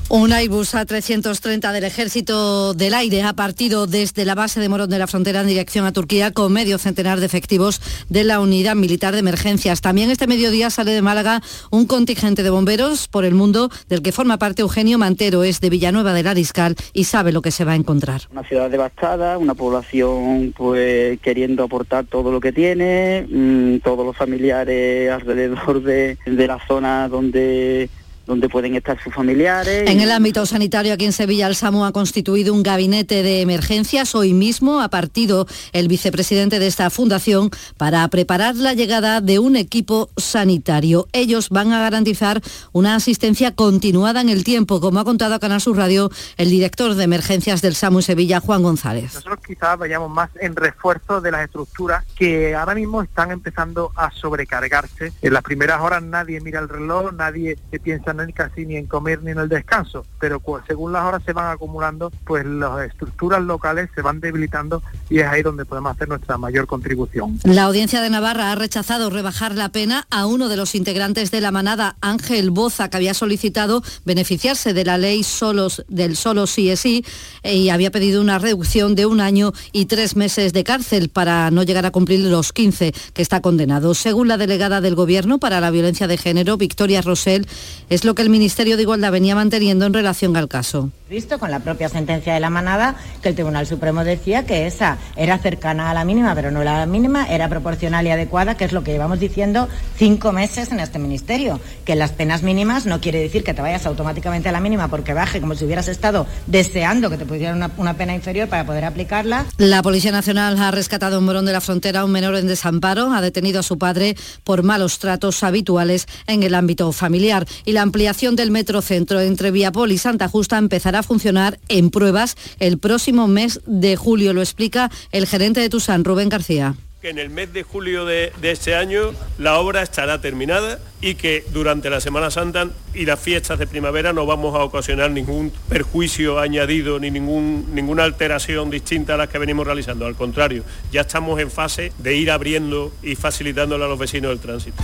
un Airbus A330 del Ejército del Aire ha partido desde la base de Morón de la Frontera en dirección a Turquía con medio centenar de efectivos de la Unidad Militar de Emergencias. También este mediodía sale de Málaga un contingente de bomberos por el mundo del que forma parte Eugenio Mantero, es de Villanueva del Ariscal y sabe lo que se va a encontrar. Una ciudad devastada, una población pues queriendo aportar todo lo que tiene, mmm, todos los familiares alrededor de, de la zona donde donde pueden estar sus familiares. En el ámbito sanitario aquí en Sevilla, el SAMU ha constituido un gabinete de emergencias. Hoy mismo ha partido el vicepresidente de esta fundación para preparar la llegada de un equipo sanitario. Ellos van a garantizar una asistencia continuada en el tiempo, como ha contado a Canal Sur Radio el director de emergencias del SAMU en Sevilla, Juan González. Nosotros quizás vayamos más en refuerzo de las estructuras que ahora mismo están empezando a sobrecargarse. En las primeras horas nadie mira el reloj, nadie piensa ni casi ni en comer ni en el descanso, pero según las horas se van acumulando, pues las estructuras locales se van debilitando y es ahí donde podemos hacer nuestra mayor contribución. La audiencia de Navarra ha rechazado rebajar la pena a uno de los integrantes de la manada, Ángel Boza, que había solicitado beneficiarse de la ley solos, del solo sí es sí y había pedido una reducción de un año y tres meses de cárcel para no llegar a cumplir los 15 que está condenado. Según la delegada del Gobierno para la violencia de género, Victoria Rosell, es lo que el Ministerio de Igualdad venía manteniendo en relación al caso. Visto con la propia sentencia de la manada que el Tribunal Supremo decía que esa era cercana a la mínima, pero no la mínima, era proporcional y adecuada, que es lo que llevamos diciendo cinco meses en este ministerio, que las penas mínimas no quiere decir que te vayas automáticamente a la mínima porque baje como si hubieras estado deseando que te pusieran una, una pena inferior para poder aplicarla. La Policía Nacional ha rescatado en Morón de la Frontera a un menor en desamparo, ha detenido a su padre por malos tratos habituales en el ámbito familiar y la ampliación del metrocentro entre Viapol y Santa Justa empezará a funcionar en pruebas el próximo mes de julio, lo explica el gerente de Tusan, Rubén García que en el mes de julio de, de, este año la obra estará terminada y que durante la Semana Santa y las fiestas de primavera no vamos a ocasionar ningún perjuicio añadido ni ningún, ninguna alteración distinta a las que venimos realizando. Al contrario, ya estamos en fase de ir abriendo y facilitándole a los vecinos el tránsito.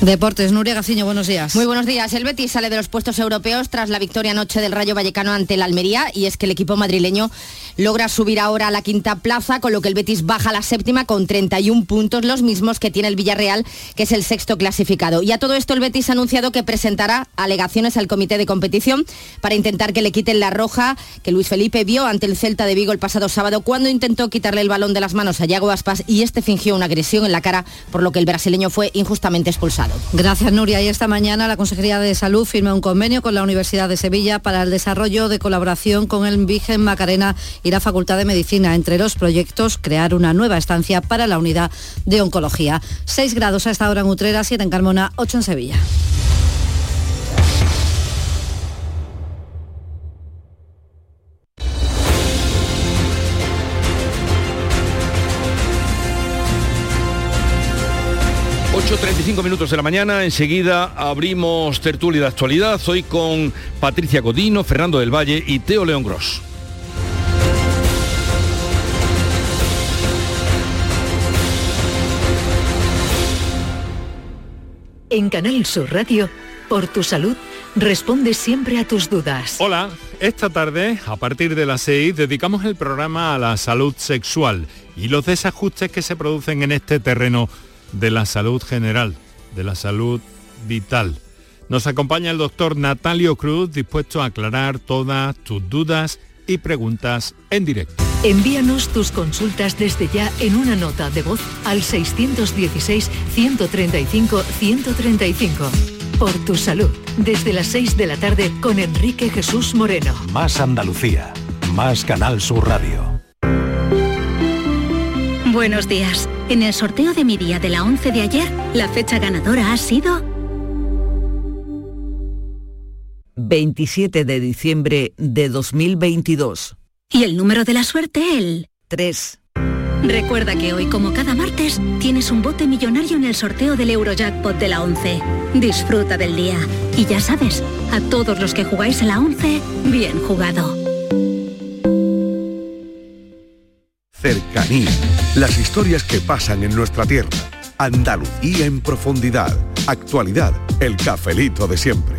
Deportes, Nuria Gaciño, buenos días. Muy buenos días. El Betis sale de los puestos europeos tras la victoria anoche del Rayo Vallecano ante el Almería y es que el equipo madrileño logra subir ahora a la quinta plaza, con lo que el Betis baja a la séptima con 31 puntos, los mismos que tiene el Villarreal, que es el sexto clasificado. Y a todo esto el Betis ha anunciado que presentará alegaciones al comité de competición para intentar que le quiten la roja que Luis Felipe vio ante el Celta de Vigo el pasado sábado cuando intentó quitarle el balón de las manos a Yago Aspas y este fingió una agresión en la cara, por lo que el brasileño fue injustamente expulsado. Gracias, Nuria. Y esta mañana la Consejería de Salud firma un convenio con la Universidad de Sevilla para el desarrollo de colaboración con el Virgen Macarena y la Facultad de Medicina. Entre los proyectos, crear una nueva estancia para la unidad de oncología. 6 grados a esta hora en Utrera, 7 en Carmona, 8 en Sevilla. ...8.35 minutos de la mañana, enseguida abrimos tertulia de actualidad, hoy con Patricia Godino, Fernando del Valle y Teo León Gross. En Canal Sur Radio, por tu salud, responde siempre a tus dudas. Hola, esta tarde, a partir de las 6, dedicamos el programa a la salud sexual y los desajustes que se producen en este terreno de la salud general, de la salud vital. Nos acompaña el doctor Natalio Cruz, dispuesto a aclarar todas tus dudas y preguntas en directo. Envíanos tus consultas desde ya en una nota de voz al 616-135-135. Por tu salud, desde las 6 de la tarde con Enrique Jesús Moreno. Más Andalucía, más Canal Sur Radio. Buenos días. En el sorteo de mi día de la 11 de ayer, la fecha ganadora ha sido 27 de diciembre de 2022. Y el número de la suerte, el 3. Recuerda que hoy, como cada martes, tienes un bote millonario en el sorteo del Eurojackpot de la 11. Disfruta del día. Y ya sabes, a todos los que jugáis en la 11, bien jugado. Cercanía. Las historias que pasan en nuestra tierra. Andalucía en profundidad. Actualidad. El cafelito de siempre.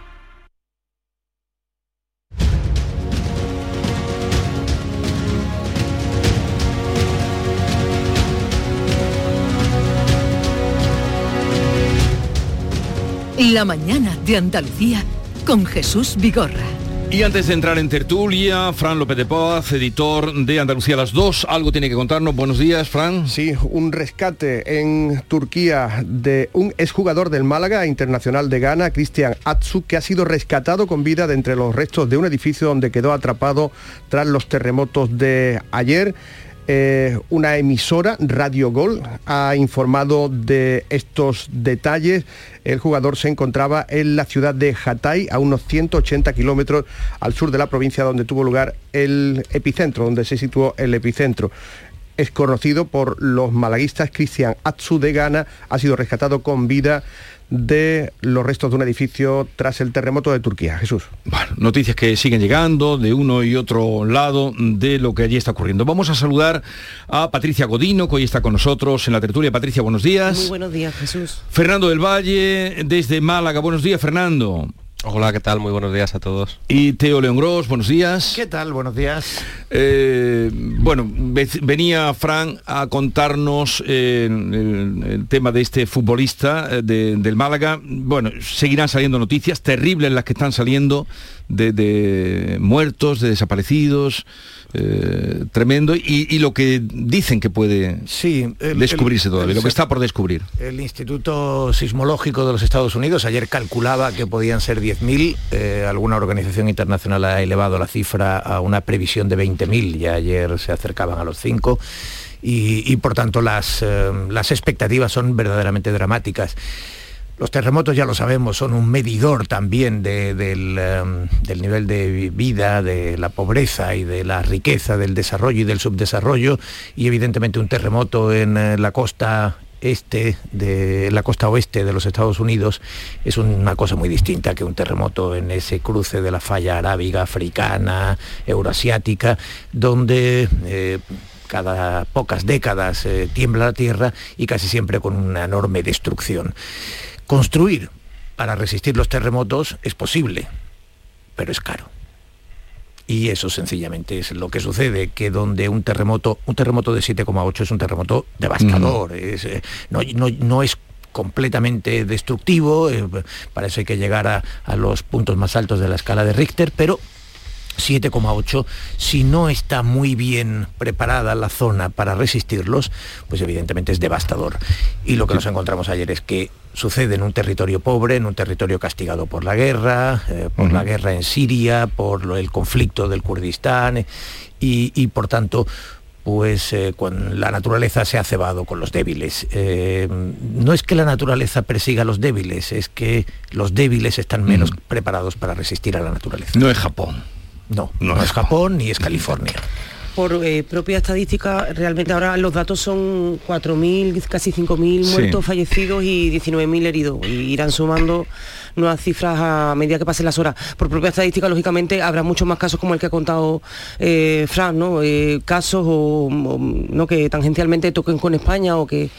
La mañana de Andalucía con Jesús Vigorra. Y antes de entrar en tertulia, Fran López de Paz, editor de Andalucía las 2, algo tiene que contarnos. Buenos días, Fran. Sí, un rescate en Turquía de un exjugador del Málaga Internacional de Ghana, Cristian Atsu, que ha sido rescatado con vida de entre los restos de un edificio donde quedó atrapado tras los terremotos de ayer. Eh, una emisora, Radio Gol, ha informado de estos detalles. El jugador se encontraba en la ciudad de Hatay, a unos 180 kilómetros al sur de la provincia donde tuvo lugar el epicentro, donde se situó el epicentro es conocido por los malaguistas Cristian Atsu de Ghana, ha sido rescatado con vida de los restos de un edificio tras el terremoto de Turquía. Jesús. Bueno, noticias que siguen llegando de uno y otro lado de lo que allí está ocurriendo. Vamos a saludar a Patricia Godino, que hoy está con nosotros en la tertulia. Patricia, buenos días. Muy buenos días, Jesús. Fernando del Valle, desde Málaga. Buenos días, Fernando. Hola, ¿qué tal? Muy buenos días a todos. Y Teo León Gros, buenos días. ¿Qué tal? Buenos días. Eh, bueno, venía Fran a contarnos eh, el, tema de este futbolista eh, del Málaga. Bueno, seguirán saliendo noticias terribles las que están saliendo de muertos, de desaparecidos. Eh, tremendo y, lo que dicen que puede sí, descubrirse todavía, lo que está por descubrir. El Instituto Sismológico de los Estados Unidos ayer calculaba que podían ser 10.000, eh, alguna organización internacional ha elevado la cifra a una previsión de 20.000, ya ayer se acercaban a los 5. Y, por tanto las, eh, las expectativas son verdaderamente dramáticas. Los terremotos, ya lo sabemos, son un medidor también em, del, nivel de vida, de la pobreza y de la riqueza, del desarrollo y del subdesarrollo. Y evidentemente un terremoto en eh, la costa este de la costa oeste de los Estados Unidos es una cosa muy distinta que un terremoto en ese cruce de la falla arábiga, africana, euroasiática, donde eh, cada pocas décadas eh, tiembla la tierra y casi siempre con una enorme destrucción. Construir para resistir los terremotos es posible, pero es caro. Y eso sencillamente es lo que sucede, que donde un terremoto, un terremoto de 7,8 es un terremoto devastador, eh, no, es completamente destructivo, eh, para eso hay que llegar a, a, los puntos más altos de la escala de Richter, pero 7,8, si no está muy bien preparada la zona para resistirlos, pues evidentemente es devastador. Y lo que nos encontramos ayer es que sucede en un territorio pobre, en un territorio castigado por la guerra, eh, por la guerra en Siria, por el conflicto del Kurdistán, eh, y, por tanto pues eh, la naturaleza se ha cebado con los débiles. no es que la naturaleza persiga a los débiles, es que los débiles están menos preparados para resistir a la naturaleza. No es Japón. No, no, es Japón ni es California por eh, propia estadística, realmente ahora los datos son 4.000, casi 5.000 muertos, fallecidos y 19.000 heridos. Y irán sumando nuevas cifras a medida que pasen las horas. Por propia estadística, lógicamente, habrá muchos más casos como el que ha contado eh, Fran, ¿no? Eh, casos o, ¿no? que tangencialmente toquen con España o que,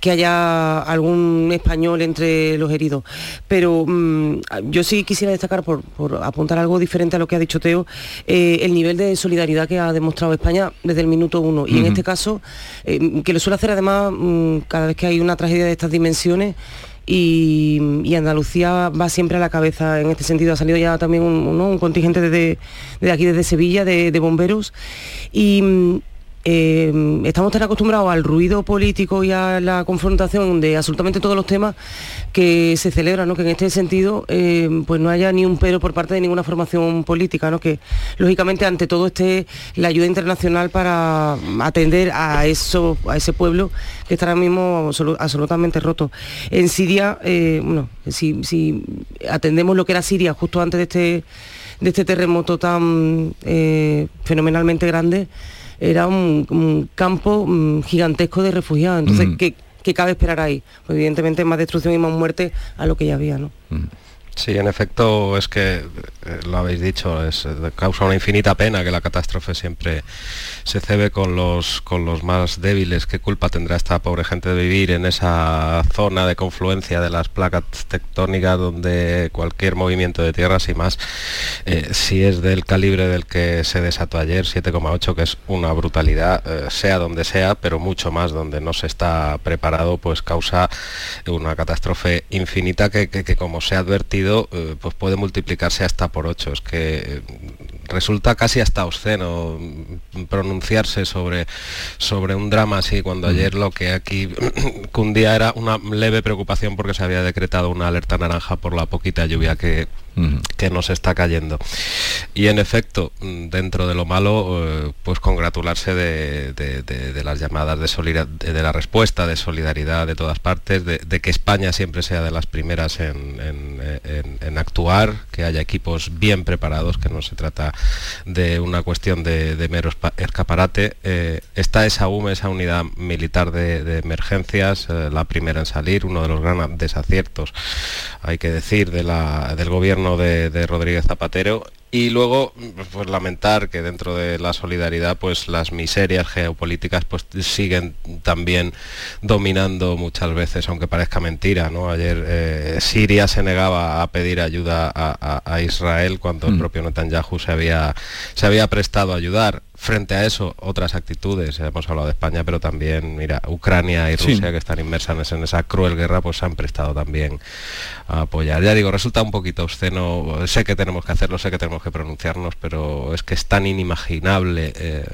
que haya algún español entre los heridos. Pero mm, yo sí quisiera destacar, por, apuntar algo diferente a lo que ha dicho Teo, eh, el nivel de solidaridad que ha demostrado España desde el minuto uno. Y en este caso, que lo suele hacer además mm, cada vez que hay una tragedia de estas dimensiones, y, Andalucía va siempre a la cabeza en este sentido. Ha salido ya también un, contingente desde, de aquí, desde Sevilla, de, de bomberos. Y, eh, estamos tan acostumbrados al ruido político y a la confrontación de absolutamente todos los temas que se celebra, ¿no? que en este sentido eh, pues no haya ni un pero por parte de ninguna formación política, ¿no? que lógicamente ante todo esté la ayuda internacional para atender a, eso, a ese pueblo que está ahora mismo absolutamente roto. En Siria, eh, bueno, si, si atendemos lo que era Siria justo antes de este, de este terremoto tan fenomenalmente grande, era un, campo mm, gigantesco de refugiados. Entonces, ¿qué, cabe esperar ahí? Pues evidentemente más destrucción y más muerte a lo que ya había, ¿no? Sí, en efecto es que, eh, lo habéis dicho, eh, causa una infinita pena que la catástrofe siempre se cebe con los, con los más débiles. ¿Qué culpa tendrá esta pobre gente de vivir en esa zona de confluencia de las placas tectónicas donde cualquier movimiento de tierras y más, eh, si es del calibre del que se desató ayer, 7,8, que es una brutalidad, sea donde sea, pero mucho más donde no se está preparado, pues causa una catástrofe infinita que como se ha advertido, eh, pues puede multiplicarse hasta por ocho. Es que eh, resulta casi hasta obsceno pronunciarse sobre, sobre un drama así, cuando ayer lo que aquí cundía era una leve preocupación porque se había decretado una alerta naranja por la poquita lluvia que, que nos está cayendo. Y en efecto, dentro de lo malo, eh, pues congratularse de, las llamadas de, de la respuesta de solidaridad de todas partes, de, que España siempre sea de las primeras en, actuar, que haya equipos bien preparados, que no se trata de una cuestión de, meros escaparate, eh, está esa UME, esa unidad militar de, emergencias, eh, la primera en salir, uno de los grandes desaciertos, hay que decir, del gobierno de Rodríguez Zapatero. Y luego pues lamentar que dentro de la solidaridad pues las miserias geopolíticas pues siguen también dominando muchas veces aunque parezca mentira no ayer eh, Siria se negaba a pedir ayuda a, Israel cuando el mm. propio Netanyahu se había se había prestado a ayudar frente a eso otras actitudes hemos hablado de España pero también mira Ucrania y Rusia que están inmersas en esa cruel guerra pues se han prestado también a apoyar. Ya digo resulta un poquito obsceno sé que tenemos que hacerlo sé que tenemos que pronunciarnos pero es que es tan inimaginable eh,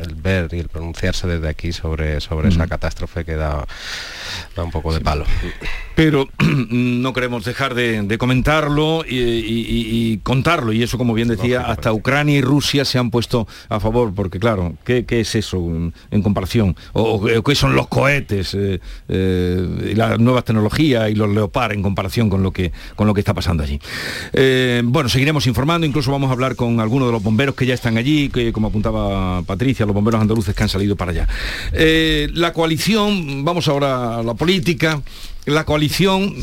el ver y el pronunciarse desde aquí sobre, sobre esa catástrofe que da, un poco de palo. Pero no queremos dejar de, comentarlo y, contarlo, y eso como bien decía, hasta Ucrania y Rusia se han puesto a favor, porque claro, ¿qué, es eso en comparación? ¿O, qué son los cohetes, eh, eh, y las nuevas tecnologías y los Leopard en comparación con lo que, con lo que está pasando allí? Eh, bueno, seguiremos informando, incluso vamos a hablar con algunos de los bomberos que ya están allí, que como apuntaba Patricia, los bomberos andaluces que han salido para allá. la coalición, vamos ahora a la política, la coalición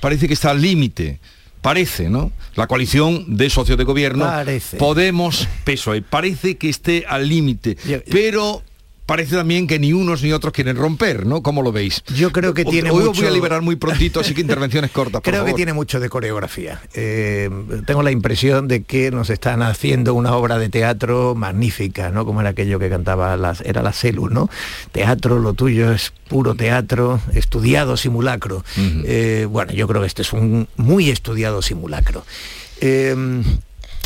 parece que está al límite parece, ¿no? La coalición de socios de gobierno, parece. Podemos, PSOE, parece que esté al límite, pero parece también que ni unos ni otros quieren romper, ¿no? ¿Cómo lo veis? Yo creo que tiene Hoy voy a liberar muy prontito, así que intervenciones cortas, Creo que tiene mucho de coreografía. Eh, tengo la impresión de que nos están haciendo una obra de teatro magnífica, ¿no? Como era aquello que cantaba, las, era la Celu, ¿no? Teatro, lo tuyo es puro teatro, estudiado simulacro. Eh, bueno, yo creo que este es un muy estudiado simulacro. Eh,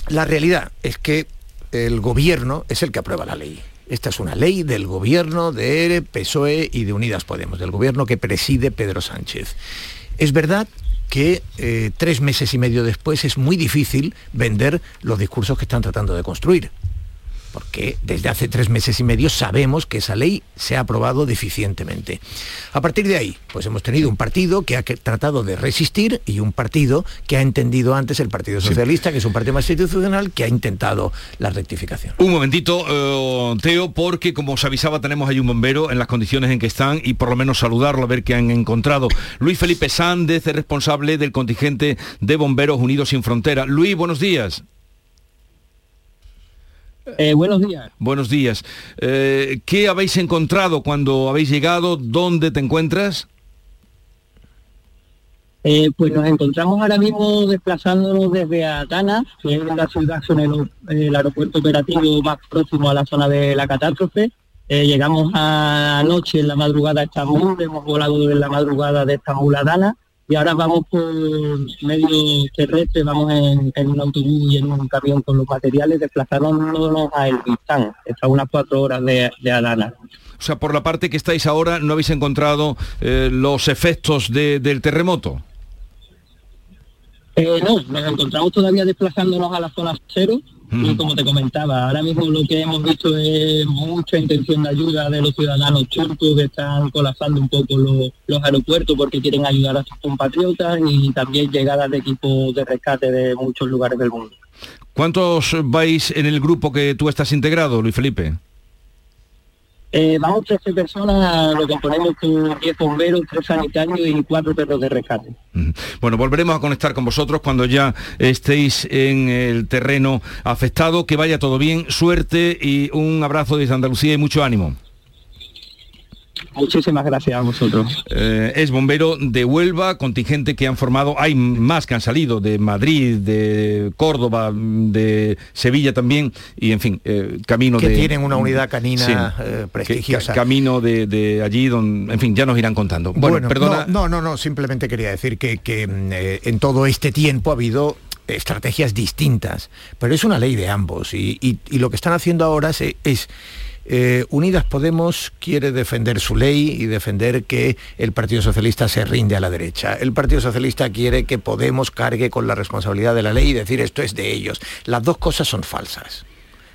la realidad es que el gobierno es el que aprueba la ley. Esta es una ley del gobierno de PSOE y de Unidas Podemos, del gobierno que preside Pedro Sánchez. Es verdad que eh, tres meses y medio después es muy difícil vender los discursos que están tratando de construir porque desde hace tres meses y medio sabemos que esa ley se ha aprobado deficientemente. A partir de ahí, pues hemos tenido un partido que ha tratado de resistir y un partido que ha entendido antes el Partido Socialista, que es un partido más institucional, que ha intentado la rectificación. Un momentito, eh, Teo, porque como os avisaba, tenemos ahí un bombero en las condiciones en que están y por lo menos saludarlo a ver qué han encontrado. Luis Felipe Sández es responsable del contingente de Bomberos Unidos sin Frontera. Luis, buenos días. Eh, buenos días. Buenos días. Eh, ¿Qué habéis encontrado cuando habéis llegado? ¿Dónde te encuentras? Eh, pues nos encontramos ahora mismo desplazándonos desde Atana, que es la ciudad son el, aeropuerto operativo más próximo a la zona de la catástrofe. llegamos anoche en la madrugada a Estambul, hemos volado en la madrugada de Estambul a Atana y ahora vamos por medio terrestre, vamos en, un autobús y en un camión con los materiales, desplazándonos a Elbistán, está a unas cuatro horas de, de Adana. O sea, por la parte que estáis ahora, ¿no habéis encontrado eh, los efectos del terremoto? Eh, no, nos encontramos todavía desplazándonos a la zona cero, y como te comentaba, ahora mismo lo que hemos visto es mucha intención de ayuda de los ciudadanos turcos que están colapsando un poco los, aeropuertos porque quieren ayudar a sus compatriotas y también llegadas de equipos de rescate de muchos lugares del mundo. ¿Cuántos vais en el grupo que tú estás integrado, Luis Felipe? Eh, vamos 13 personas, lo componemos con 10 bomberos, 3 sanitarios y 4 perros de rescate. Bueno, volveremos a conectar con vosotros cuando ya estéis en el terreno afectado. Que vaya todo bien, suerte y un abrazo desde Andalucía y mucho ánimo. Muchísimas gracias a vosotros. Eh, es bombero de Huelva, contingente que han formado, hay más que han salido, de Madrid, de Córdoba, de Sevilla también, y en fin, eh, camino que de... Que tienen una unidad canina eh, prestigiosa. camino de, allí, donde, en fin, ya nos irán contando. Bueno, perdona... No, no, no, simplemente quería decir que, en todo este tiempo ha habido estrategias distintas, pero es una ley de ambos y, lo que están haciendo ahora es eh, Unidas Podemos quiere defender su ley y defender que el Partido Socialista se rinde a la derecha. El Partido Socialista quiere que Podemos cargue con la responsabilidad de la ley y decir esto es de ellos. Las dos cosas son falsas.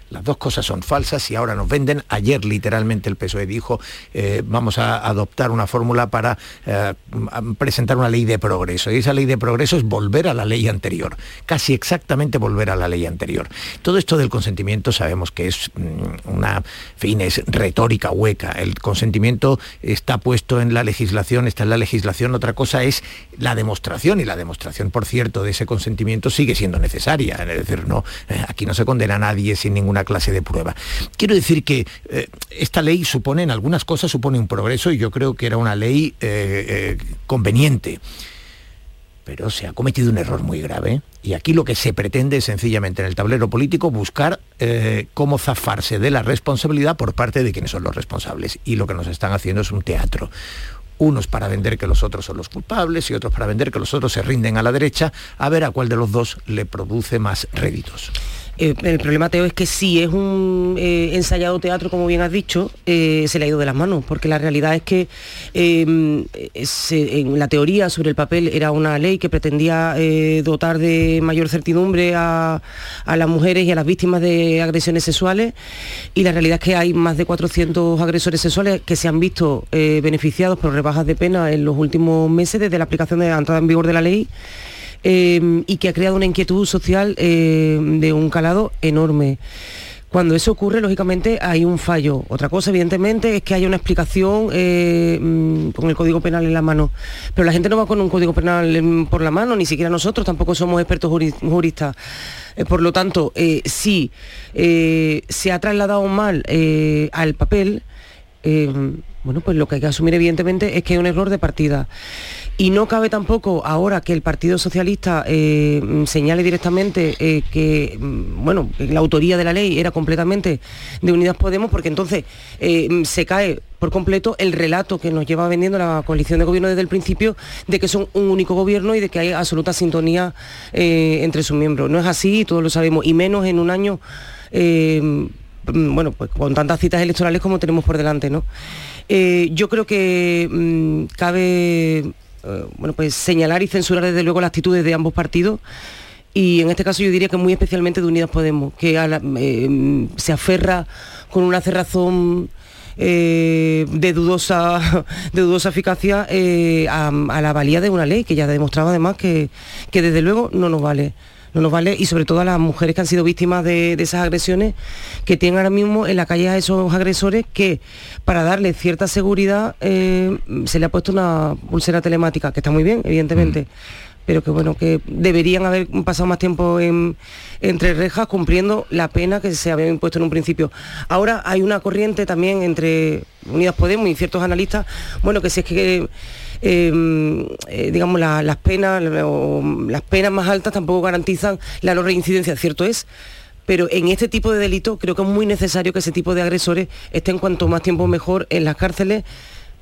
Las dos cosas son falsas y ahora nos venden. Ayer literalmente el PSOE dijo eh, vamos a adoptar una fórmula para eh, presentar una ley de progreso. Y esa ley de progreso es volver a la ley anterior, casi exactamente volver a la ley anterior. Todo esto del consentimiento sabemos que es mm, una, fin, es retórica hueca. El consentimiento está puesto en la legislación, está en la legislación. Otra cosa es la demostración y la demostración, por cierto, de ese consentimiento sigue siendo necesaria. Es decir, no, eh, aquí no se condena a nadie sin ninguna clase de prueba. Quiero decir que eh, esta ley supone, en algunas cosas, supone un progreso y yo creo que era una ley eh, conveniente pero se ha cometido un error muy grave. Y aquí lo que se pretende es sencillamente en el tablero político buscar cómo zafarse de la responsabilidad por parte de quienes son los responsables. Y lo que nos están haciendo es un teatro, unos para vender que los otros son los culpables y otros para vender que los otros se rinden a la derecha, a ver a cuál de los dos le produce más réditos. Eh, el problema, Teo, es que si es un eh, ensayado teatro, como bien has dicho, eh, se le ha ido de las manos, porque la realidad es que em, en la teoría sobre el papel era una ley que pretendía dotar de mayor certidumbre a, a, las mujeres y a las víctimas de agresiones sexuales, y la realidad es que hay más de 400 agresores sexuales que se han visto beneficiados por rebajas de pena en los últimos meses desde la aplicación de la entrada en vigor de la ley. Em, y que ha creado una inquietud social em, de un calado enorme. Cuando eso ocurre, lógicamente, hay un fallo. Otra cosa, evidentemente, es que haya una explicación em, con el Código Penal en la mano. Pero la gente no va con un Código Penal por la mano, ni siquiera nosotros, tampoco somos expertos juristas. Eh, por lo tanto, eh, si eh, se ha trasladado mal al papel, bueno, pues lo que hay que asumir evidentemente es que hay un error de partida. Y no cabe tampoco ahora que el Partido Socialista eh, señale directamente eh, que mm, bueno, la autoría de la ley era completamente de Unidas Podemos, porque entonces eh, se cae por completo el relato que nos lleva vendiendo la coalición de gobierno desde el principio de que son un único gobierno y de que hay absoluta sintonía entre sus miembros. No es así, todos lo sabemos, y menos en un año, mm, bueno, pues con tantas citas electorales como tenemos por delante, ¿no? yo creo que mm, cabe eh, bueno, pues señalar y censurar desde luego las actitudes de ambos partidos y en este caso yo diría que muy especialmente de Unidas Podemos, que eh, se aferra con una cerrazón eh, de, dudosa, de dudosa eficacia a, la valía de una ley que ya ha demostrado además que, que desde luego no nos vale no nos vale y sobre todo a las mujeres que han sido víctimas de, esas agresiones que tienen ahora mismo en la calle a esos agresores que para darle cierta seguridad eh, se le ha puesto una pulsera telemática que está muy bien evidentemente mm. Pero que bueno que deberían haber pasado más tiempo entre rejas cumpliendo la pena que se había impuesto en un principio. Ahora hay una corriente también entre Unidas Podemos y ciertos analistas bueno que si es que Em, eh, digamos, las penas, las penas más altas tampoco garantizan la no reincidencia, cierto es, pero en este tipo de delito creo que es muy necesario que ese tipo de agresores estén cuanto más tiempo mejor en las cárceles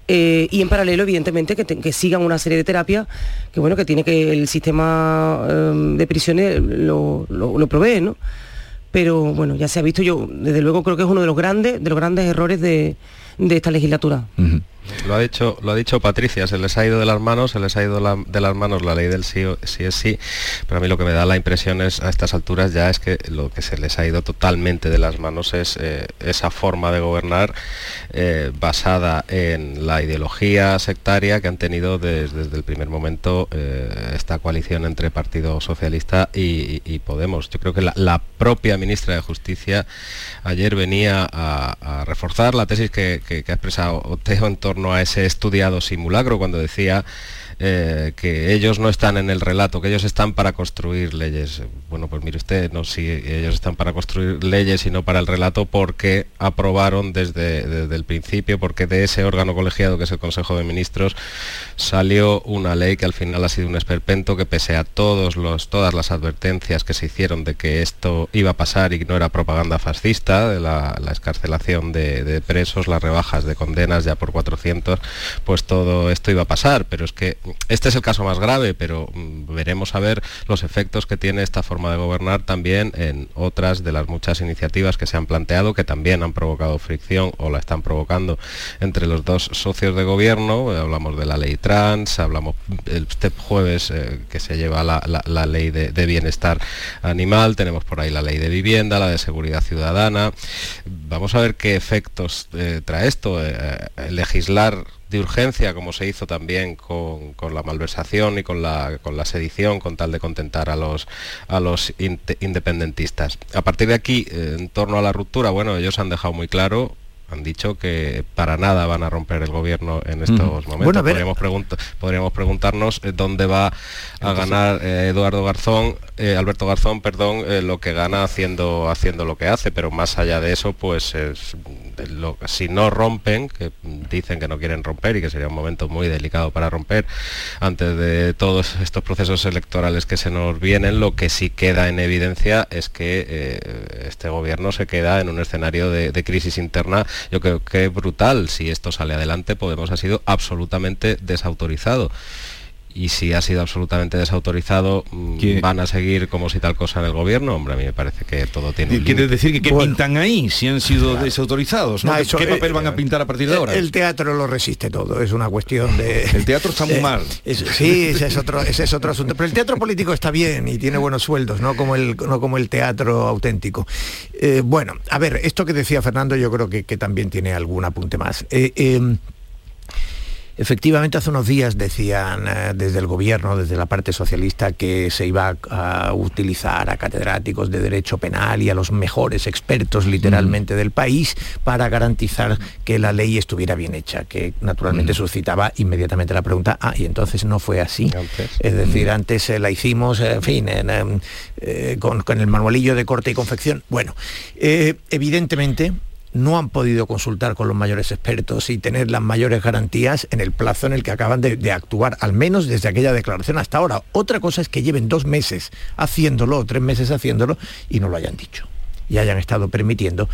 eh, y en paralelo, evidentemente, que, sigan una serie de terapias que bueno que tiene que el sistema em, de prisiones lo, provee, ¿no? Pero bueno, ya se ha visto yo, desde luego creo que es uno de los grandes, de los grandes errores de, esta legislatura. Lo ha dicho, lo ha dicho Patricia, se les ha ido de las manos, se les ha ido de las manos la ley del sí, sí es sí, pero a mí lo que me da la impresión es a estas alturas ya es que lo que se les ha ido totalmente de las manos es eh, esa forma de gobernar eh, basada en la ideología sectaria que han tenido desde, el primer momento eh, esta coalición entre Partido Socialista y, Podemos. Yo creo que la, propia ministra de Justicia ayer venía a, reforzar la tesis que, que ha expresado Oteo en torno a ese estudiado simulacro cuando decía eh, que ellos no están en el relato, que ellos están para construir leyes. Bueno, pues mire usted, no si ellos están para construir leyes y no para el relato porque aprobaron desde, desde el principio, porque de ese órgano colegiado que es el Consejo de Ministros salió una ley que al final ha sido un esperpento que pese a todos los, todas las advertencias que se hicieron de que esto iba a pasar y no era propaganda fascista, de la, escarcelación de, de presos, las rebajas de condenas ya por 400, pues todo esto iba a pasar, pero es que este es el caso más grave, pero mm, veremos a ver los efectos que tiene esta forma de gobernar también en otras de las muchas iniciativas que se han planteado, que también han provocado fricción o la están provocando entre los dos socios de gobierno. Hablamos de la ley trans, hablamos este jueves eh, que se lleva la, ley de, bienestar animal, tenemos por ahí la ley de vivienda, la de seguridad ciudadana. Vamos a ver qué efectos eh, trae esto. legislar de urgencia, como se hizo también con, la malversación y con la, con la sedición, con tal de contentar a los, a los independentistas. A partir de aquí, en torno a la ruptura, bueno, ellos han dejado muy claro han dicho que para nada van a romper el gobierno en estos momentos. podríamos, podríamos, preguntarnos eh, dónde va a ganar eh, Eduardo Garzón, eh, Alberto Garzón, perdón, lo que gana haciendo, haciendo lo que hace, pero más allá de eso, pues si no rompen, que dicen que no quieren romper y que sería un momento muy delicado para romper, antes de todos estos procesos electorales que se nos vienen, lo que sí queda en evidencia es que este gobierno se queda en un escenario de crisis interna yo creo que brutal. Si esto sale adelante, Podemos ha sido absolutamente desautorizado y si ha sido absolutamente desautorizado, mm, ¿van a seguir como si tal cosa en el gobierno? Hombre, a mí me parece que todo tiene... ¿Quiere decir que qué pintan ahí si han sido desautorizados? ¿Qué eh, papel van a pintar a partir de ahora? El teatro lo resiste todo, es una cuestión de... El teatro está muy eh, mal. sí, ese es, otro, ese es otro asunto. Pero el teatro político está bien y tiene buenos sueldos, no como el, no como el teatro auténtico. Eh, bueno, a ver, esto que decía Fernando yo creo que, que también tiene algún apunte más. Em, Efectivamente, hace unos días decían eh, desde el gobierno, desde la parte socialista, que se iba a, utilizar a catedráticos de derecho penal y a los mejores expertos literalmente del país para garantizar que la ley estuviera bien hecha, que naturalmente suscitaba inmediatamente la pregunta, ah, y entonces no fue así. Es decir, antes eh, la hicimos, en fin, em, eh, con, con, el manualillo de corte y confección. Bueno, evidentemente no han podido consultar con los mayores expertos y tener las mayores garantías en el plazo en el que acaban de, actuar, al menos desde aquella declaración hasta ahora. Otra cosa es que lleven dos meses haciéndolo, o tres meses haciéndolo, y no lo hayan dicho y hayan estado permitiendo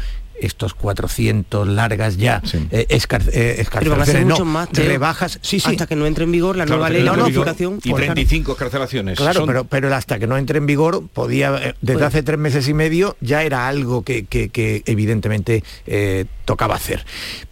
estos 400 largas ya eh, escarcelaciones, no, más, rebajas, sí, sí. Hasta que no entre en vigor la nueva ley de no, Y 35 escarcelaciones. Claro, pero, pero hasta que no entre en vigor podía, eh, desde pues hace tres meses y medio ya era algo que, evidentemente eh, tocaba hacer.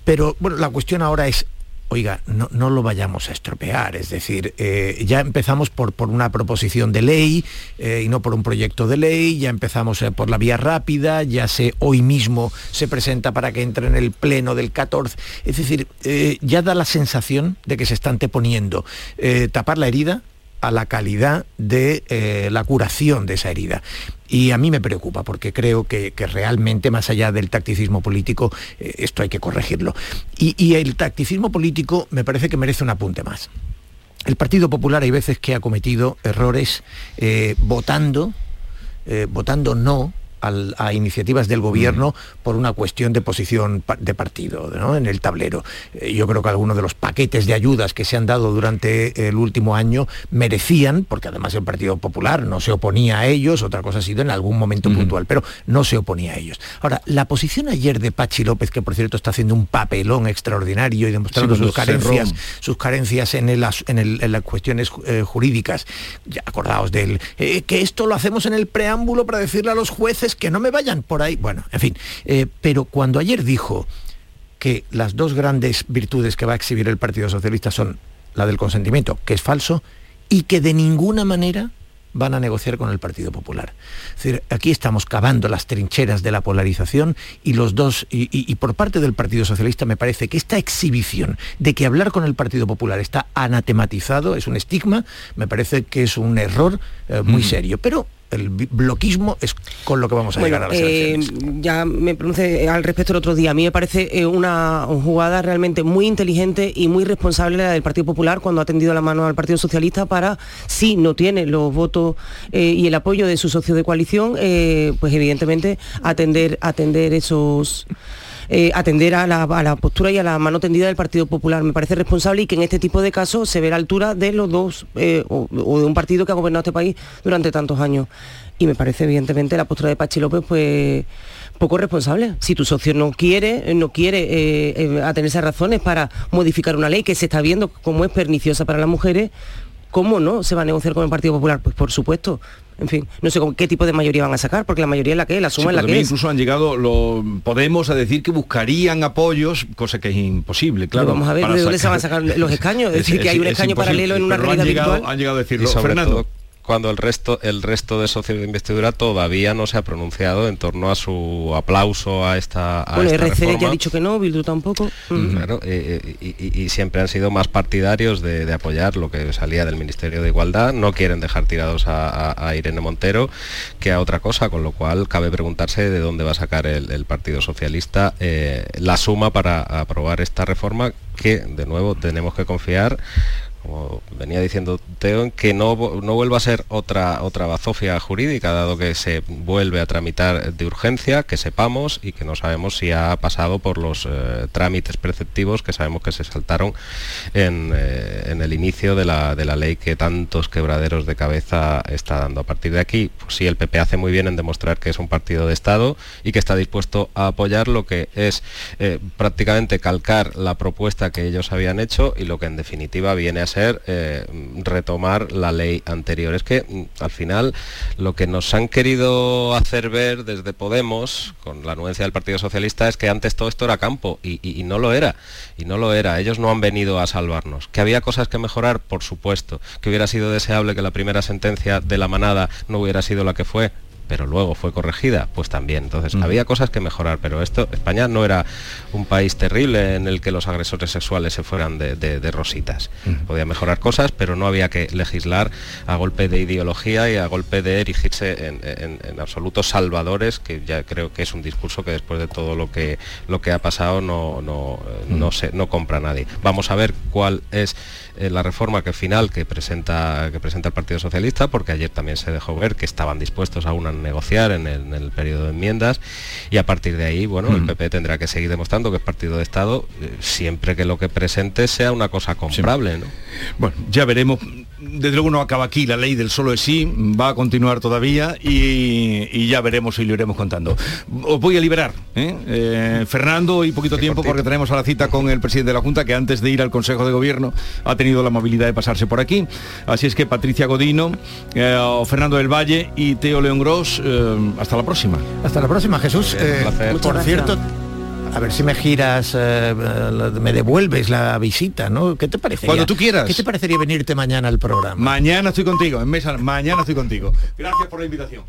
Pero bueno, la cuestión ahora es oiga, no, lo vayamos a estropear. Es decir, eh, ya empezamos por, por, una proposición de ley eh, y no por un proyecto de ley, ya empezamos eh, por la vía rápida, ya se hoy mismo se presenta para que entre en el pleno del 14. Es decir, ya da la sensación de que se está anteponiendo tapar la herida a la calidad de la curación de esa herida. Y a mí me preocupa porque creo que, realmente, más allá del tacticismo político, eh, esto hay que corregirlo. Y, el tacticismo político me parece que merece un apunte más. El Partido Popular hay veces que ha cometido errores eh, votando, eh, votando no a iniciativas del gobierno por una cuestión de posición de partido en el tablero. Eh, yo creo que algunos de los paquetes de ayudas que se han dado durante el último año merecían, porque además el Partido Popular no se oponía a ellos, otra cosa ha sido en algún momento puntual, pero no se oponía a ellos. Ahora, la posición ayer de Pachi López, que por cierto está haciendo un papelón extraordinario y demostrando sus carencias, sus carencias en, en, las cuestiones eh, jurídicas, ya acordaos de él, eh, que esto lo hacemos en el preámbulo para decirle a los jueces que no me vayan por ahí. Bueno, en fin, eh, pero cuando ayer dijo que las dos grandes virtudes que va a exhibir el Partido Socialista son la del consentimiento, que es falso, y que de ninguna manera van a negociar con el Partido Popular. Es decir, aquí estamos cavando las trincheras de la polarización y los dos, y, por parte del Partido Socialista me parece que esta exhibición de que hablar con el Partido Popular está anatematizado, es un estigma, me parece que es un error eh, muy mm. serio. Pero el bloquismo es con lo que vamos a llegar a las eh, Ya me pronuncié al respecto el otro día. A mí me parece eh, una jugada realmente muy inteligente y muy responsable la del Partido Popular cuando ha tendido la mano al Partido Socialista para, si no tiene los votos eh, y el apoyo de su socio de coalición, pues evidentemente atender, atender esos eh, atender a la, postura y a la mano tendida del Partido Popular. Me parece responsable y que en este tipo de casos se ve la altura de los dos eh, o, de un partido que ha gobernado este país durante tantos años. Y me parece evidentemente la postura de Pachi López pues poco responsable. Si tu socio no quiere, no quiere eh, atenerse a razones para modificar una ley que se está viendo como es perniciosa para las mujeres, ¿cómo no se va a negociar con el Partido Popular? Pues por supuesto, en fin, no sé con qué tipo de mayoría van a sacar, porque la mayoría es la que es, la suma es la que es. Incluso han llegado los Podemos a decir que buscarían apoyos, cosa que es imposible, claro. vamos a ver de dónde se van a sacar los escaños, es, decir, que hay un escaño paralelo en una realidad han llegado, virtual. Han llegado a decirlo. Fernando. todo cuando el resto el resto de socios de investidura todavía no se ha pronunciado en torno a su aplauso a esta a bueno, esta RCD ya ha dicho que no, Bildu tampoco. Mm. Claro, eh, y, y- y siempre han sido más partidarios de, de apoyar lo que salía del Ministerio de Igualdad. No quieren dejar tirados a, a- a Irene Montero que a otra cosa, con lo cual cabe preguntarse de dónde va a sacar el, el Partido Socialista eh, la suma para aprobar esta reforma que, de nuevo, tenemos que confiar como venía diciendo Teo, que no, no vuelva a ser otra, otra bazofia jurídica, dado que se vuelve a tramitar de urgencia, que sepamos y que no sabemos si ha pasado por los eh, trámites preceptivos que sabemos que se saltaron en, eh, en el inicio de la, de la ley que tantos quebraderos de cabeza está dando. A partir de aquí, pues sí, el PP hace muy bien en demostrar que es un partido de Estado y que está dispuesto a apoyar lo que es eh, prácticamente calcar la propuesta que ellos habían hecho y lo que en definitiva viene a ser eh, retomar la ley anterior. Es que mm, al final lo que nos han querido hacer ver desde Podemos, con la anuencia del Partido Socialista, es que antes todo esto era campo y, no lo era. Y no lo era. Ellos no han venido a salvarnos. Que había cosas que mejorar, por supuesto. Que hubiera sido deseable que la primera sentencia de la manada no hubiera sido la que fue, pero luego fue corregida, pues también. Entonces, había cosas que mejorar, pero esto, España no era un país terrible en el que los agresores sexuales se fueran de, de- de rositas. Podía mejorar cosas, pero no había que legislar a golpe de ideología y a golpe de erigirse en, en- en absolutos salvadores, que ya creo que es un discurso que después de todo lo que, lo que ha pasado no, no, eh, no, se, no compra nadie. Vamos a ver cuál es la reforma que final que presenta, que presenta el Partido Socialista, porque ayer también se dejó ver que estaban dispuestos aún a negociar en el, en el periodo de enmiendas y a partir de ahí, bueno, el PP tendrá que seguir demostrando que es partido de Estado eh, siempre que lo que presente sea una cosa comprable, ¿no? Bueno, ya veremos. Desde luego no acaba aquí la ley del solo es sí, va a continuar todavía y, y ya veremos y lo iremos contando. Os voy a liberar, ¿eh? Eh, Fernando, y poquito tiempo porque tenemos a la cita con el presidente de la Junta que antes de ir al Consejo de Gobierno ha tenido la amabilidad de pasarse por aquí. Así es que Patricia Godino, eh, Fernando del Valle y Teo León Gros, eh, hasta la próxima. Hasta la próxima, Jesús. Eh, por gracias. cierto, a ver si me giras, eh, eh, me devuelves la visita, ¿no? ¿Qué te parece? Cuando tú quieras. ¿Qué te parecería venirte mañana al programa? Mañana estoy contigo, en mesa, mañana estoy contigo. Gracias por la invitación.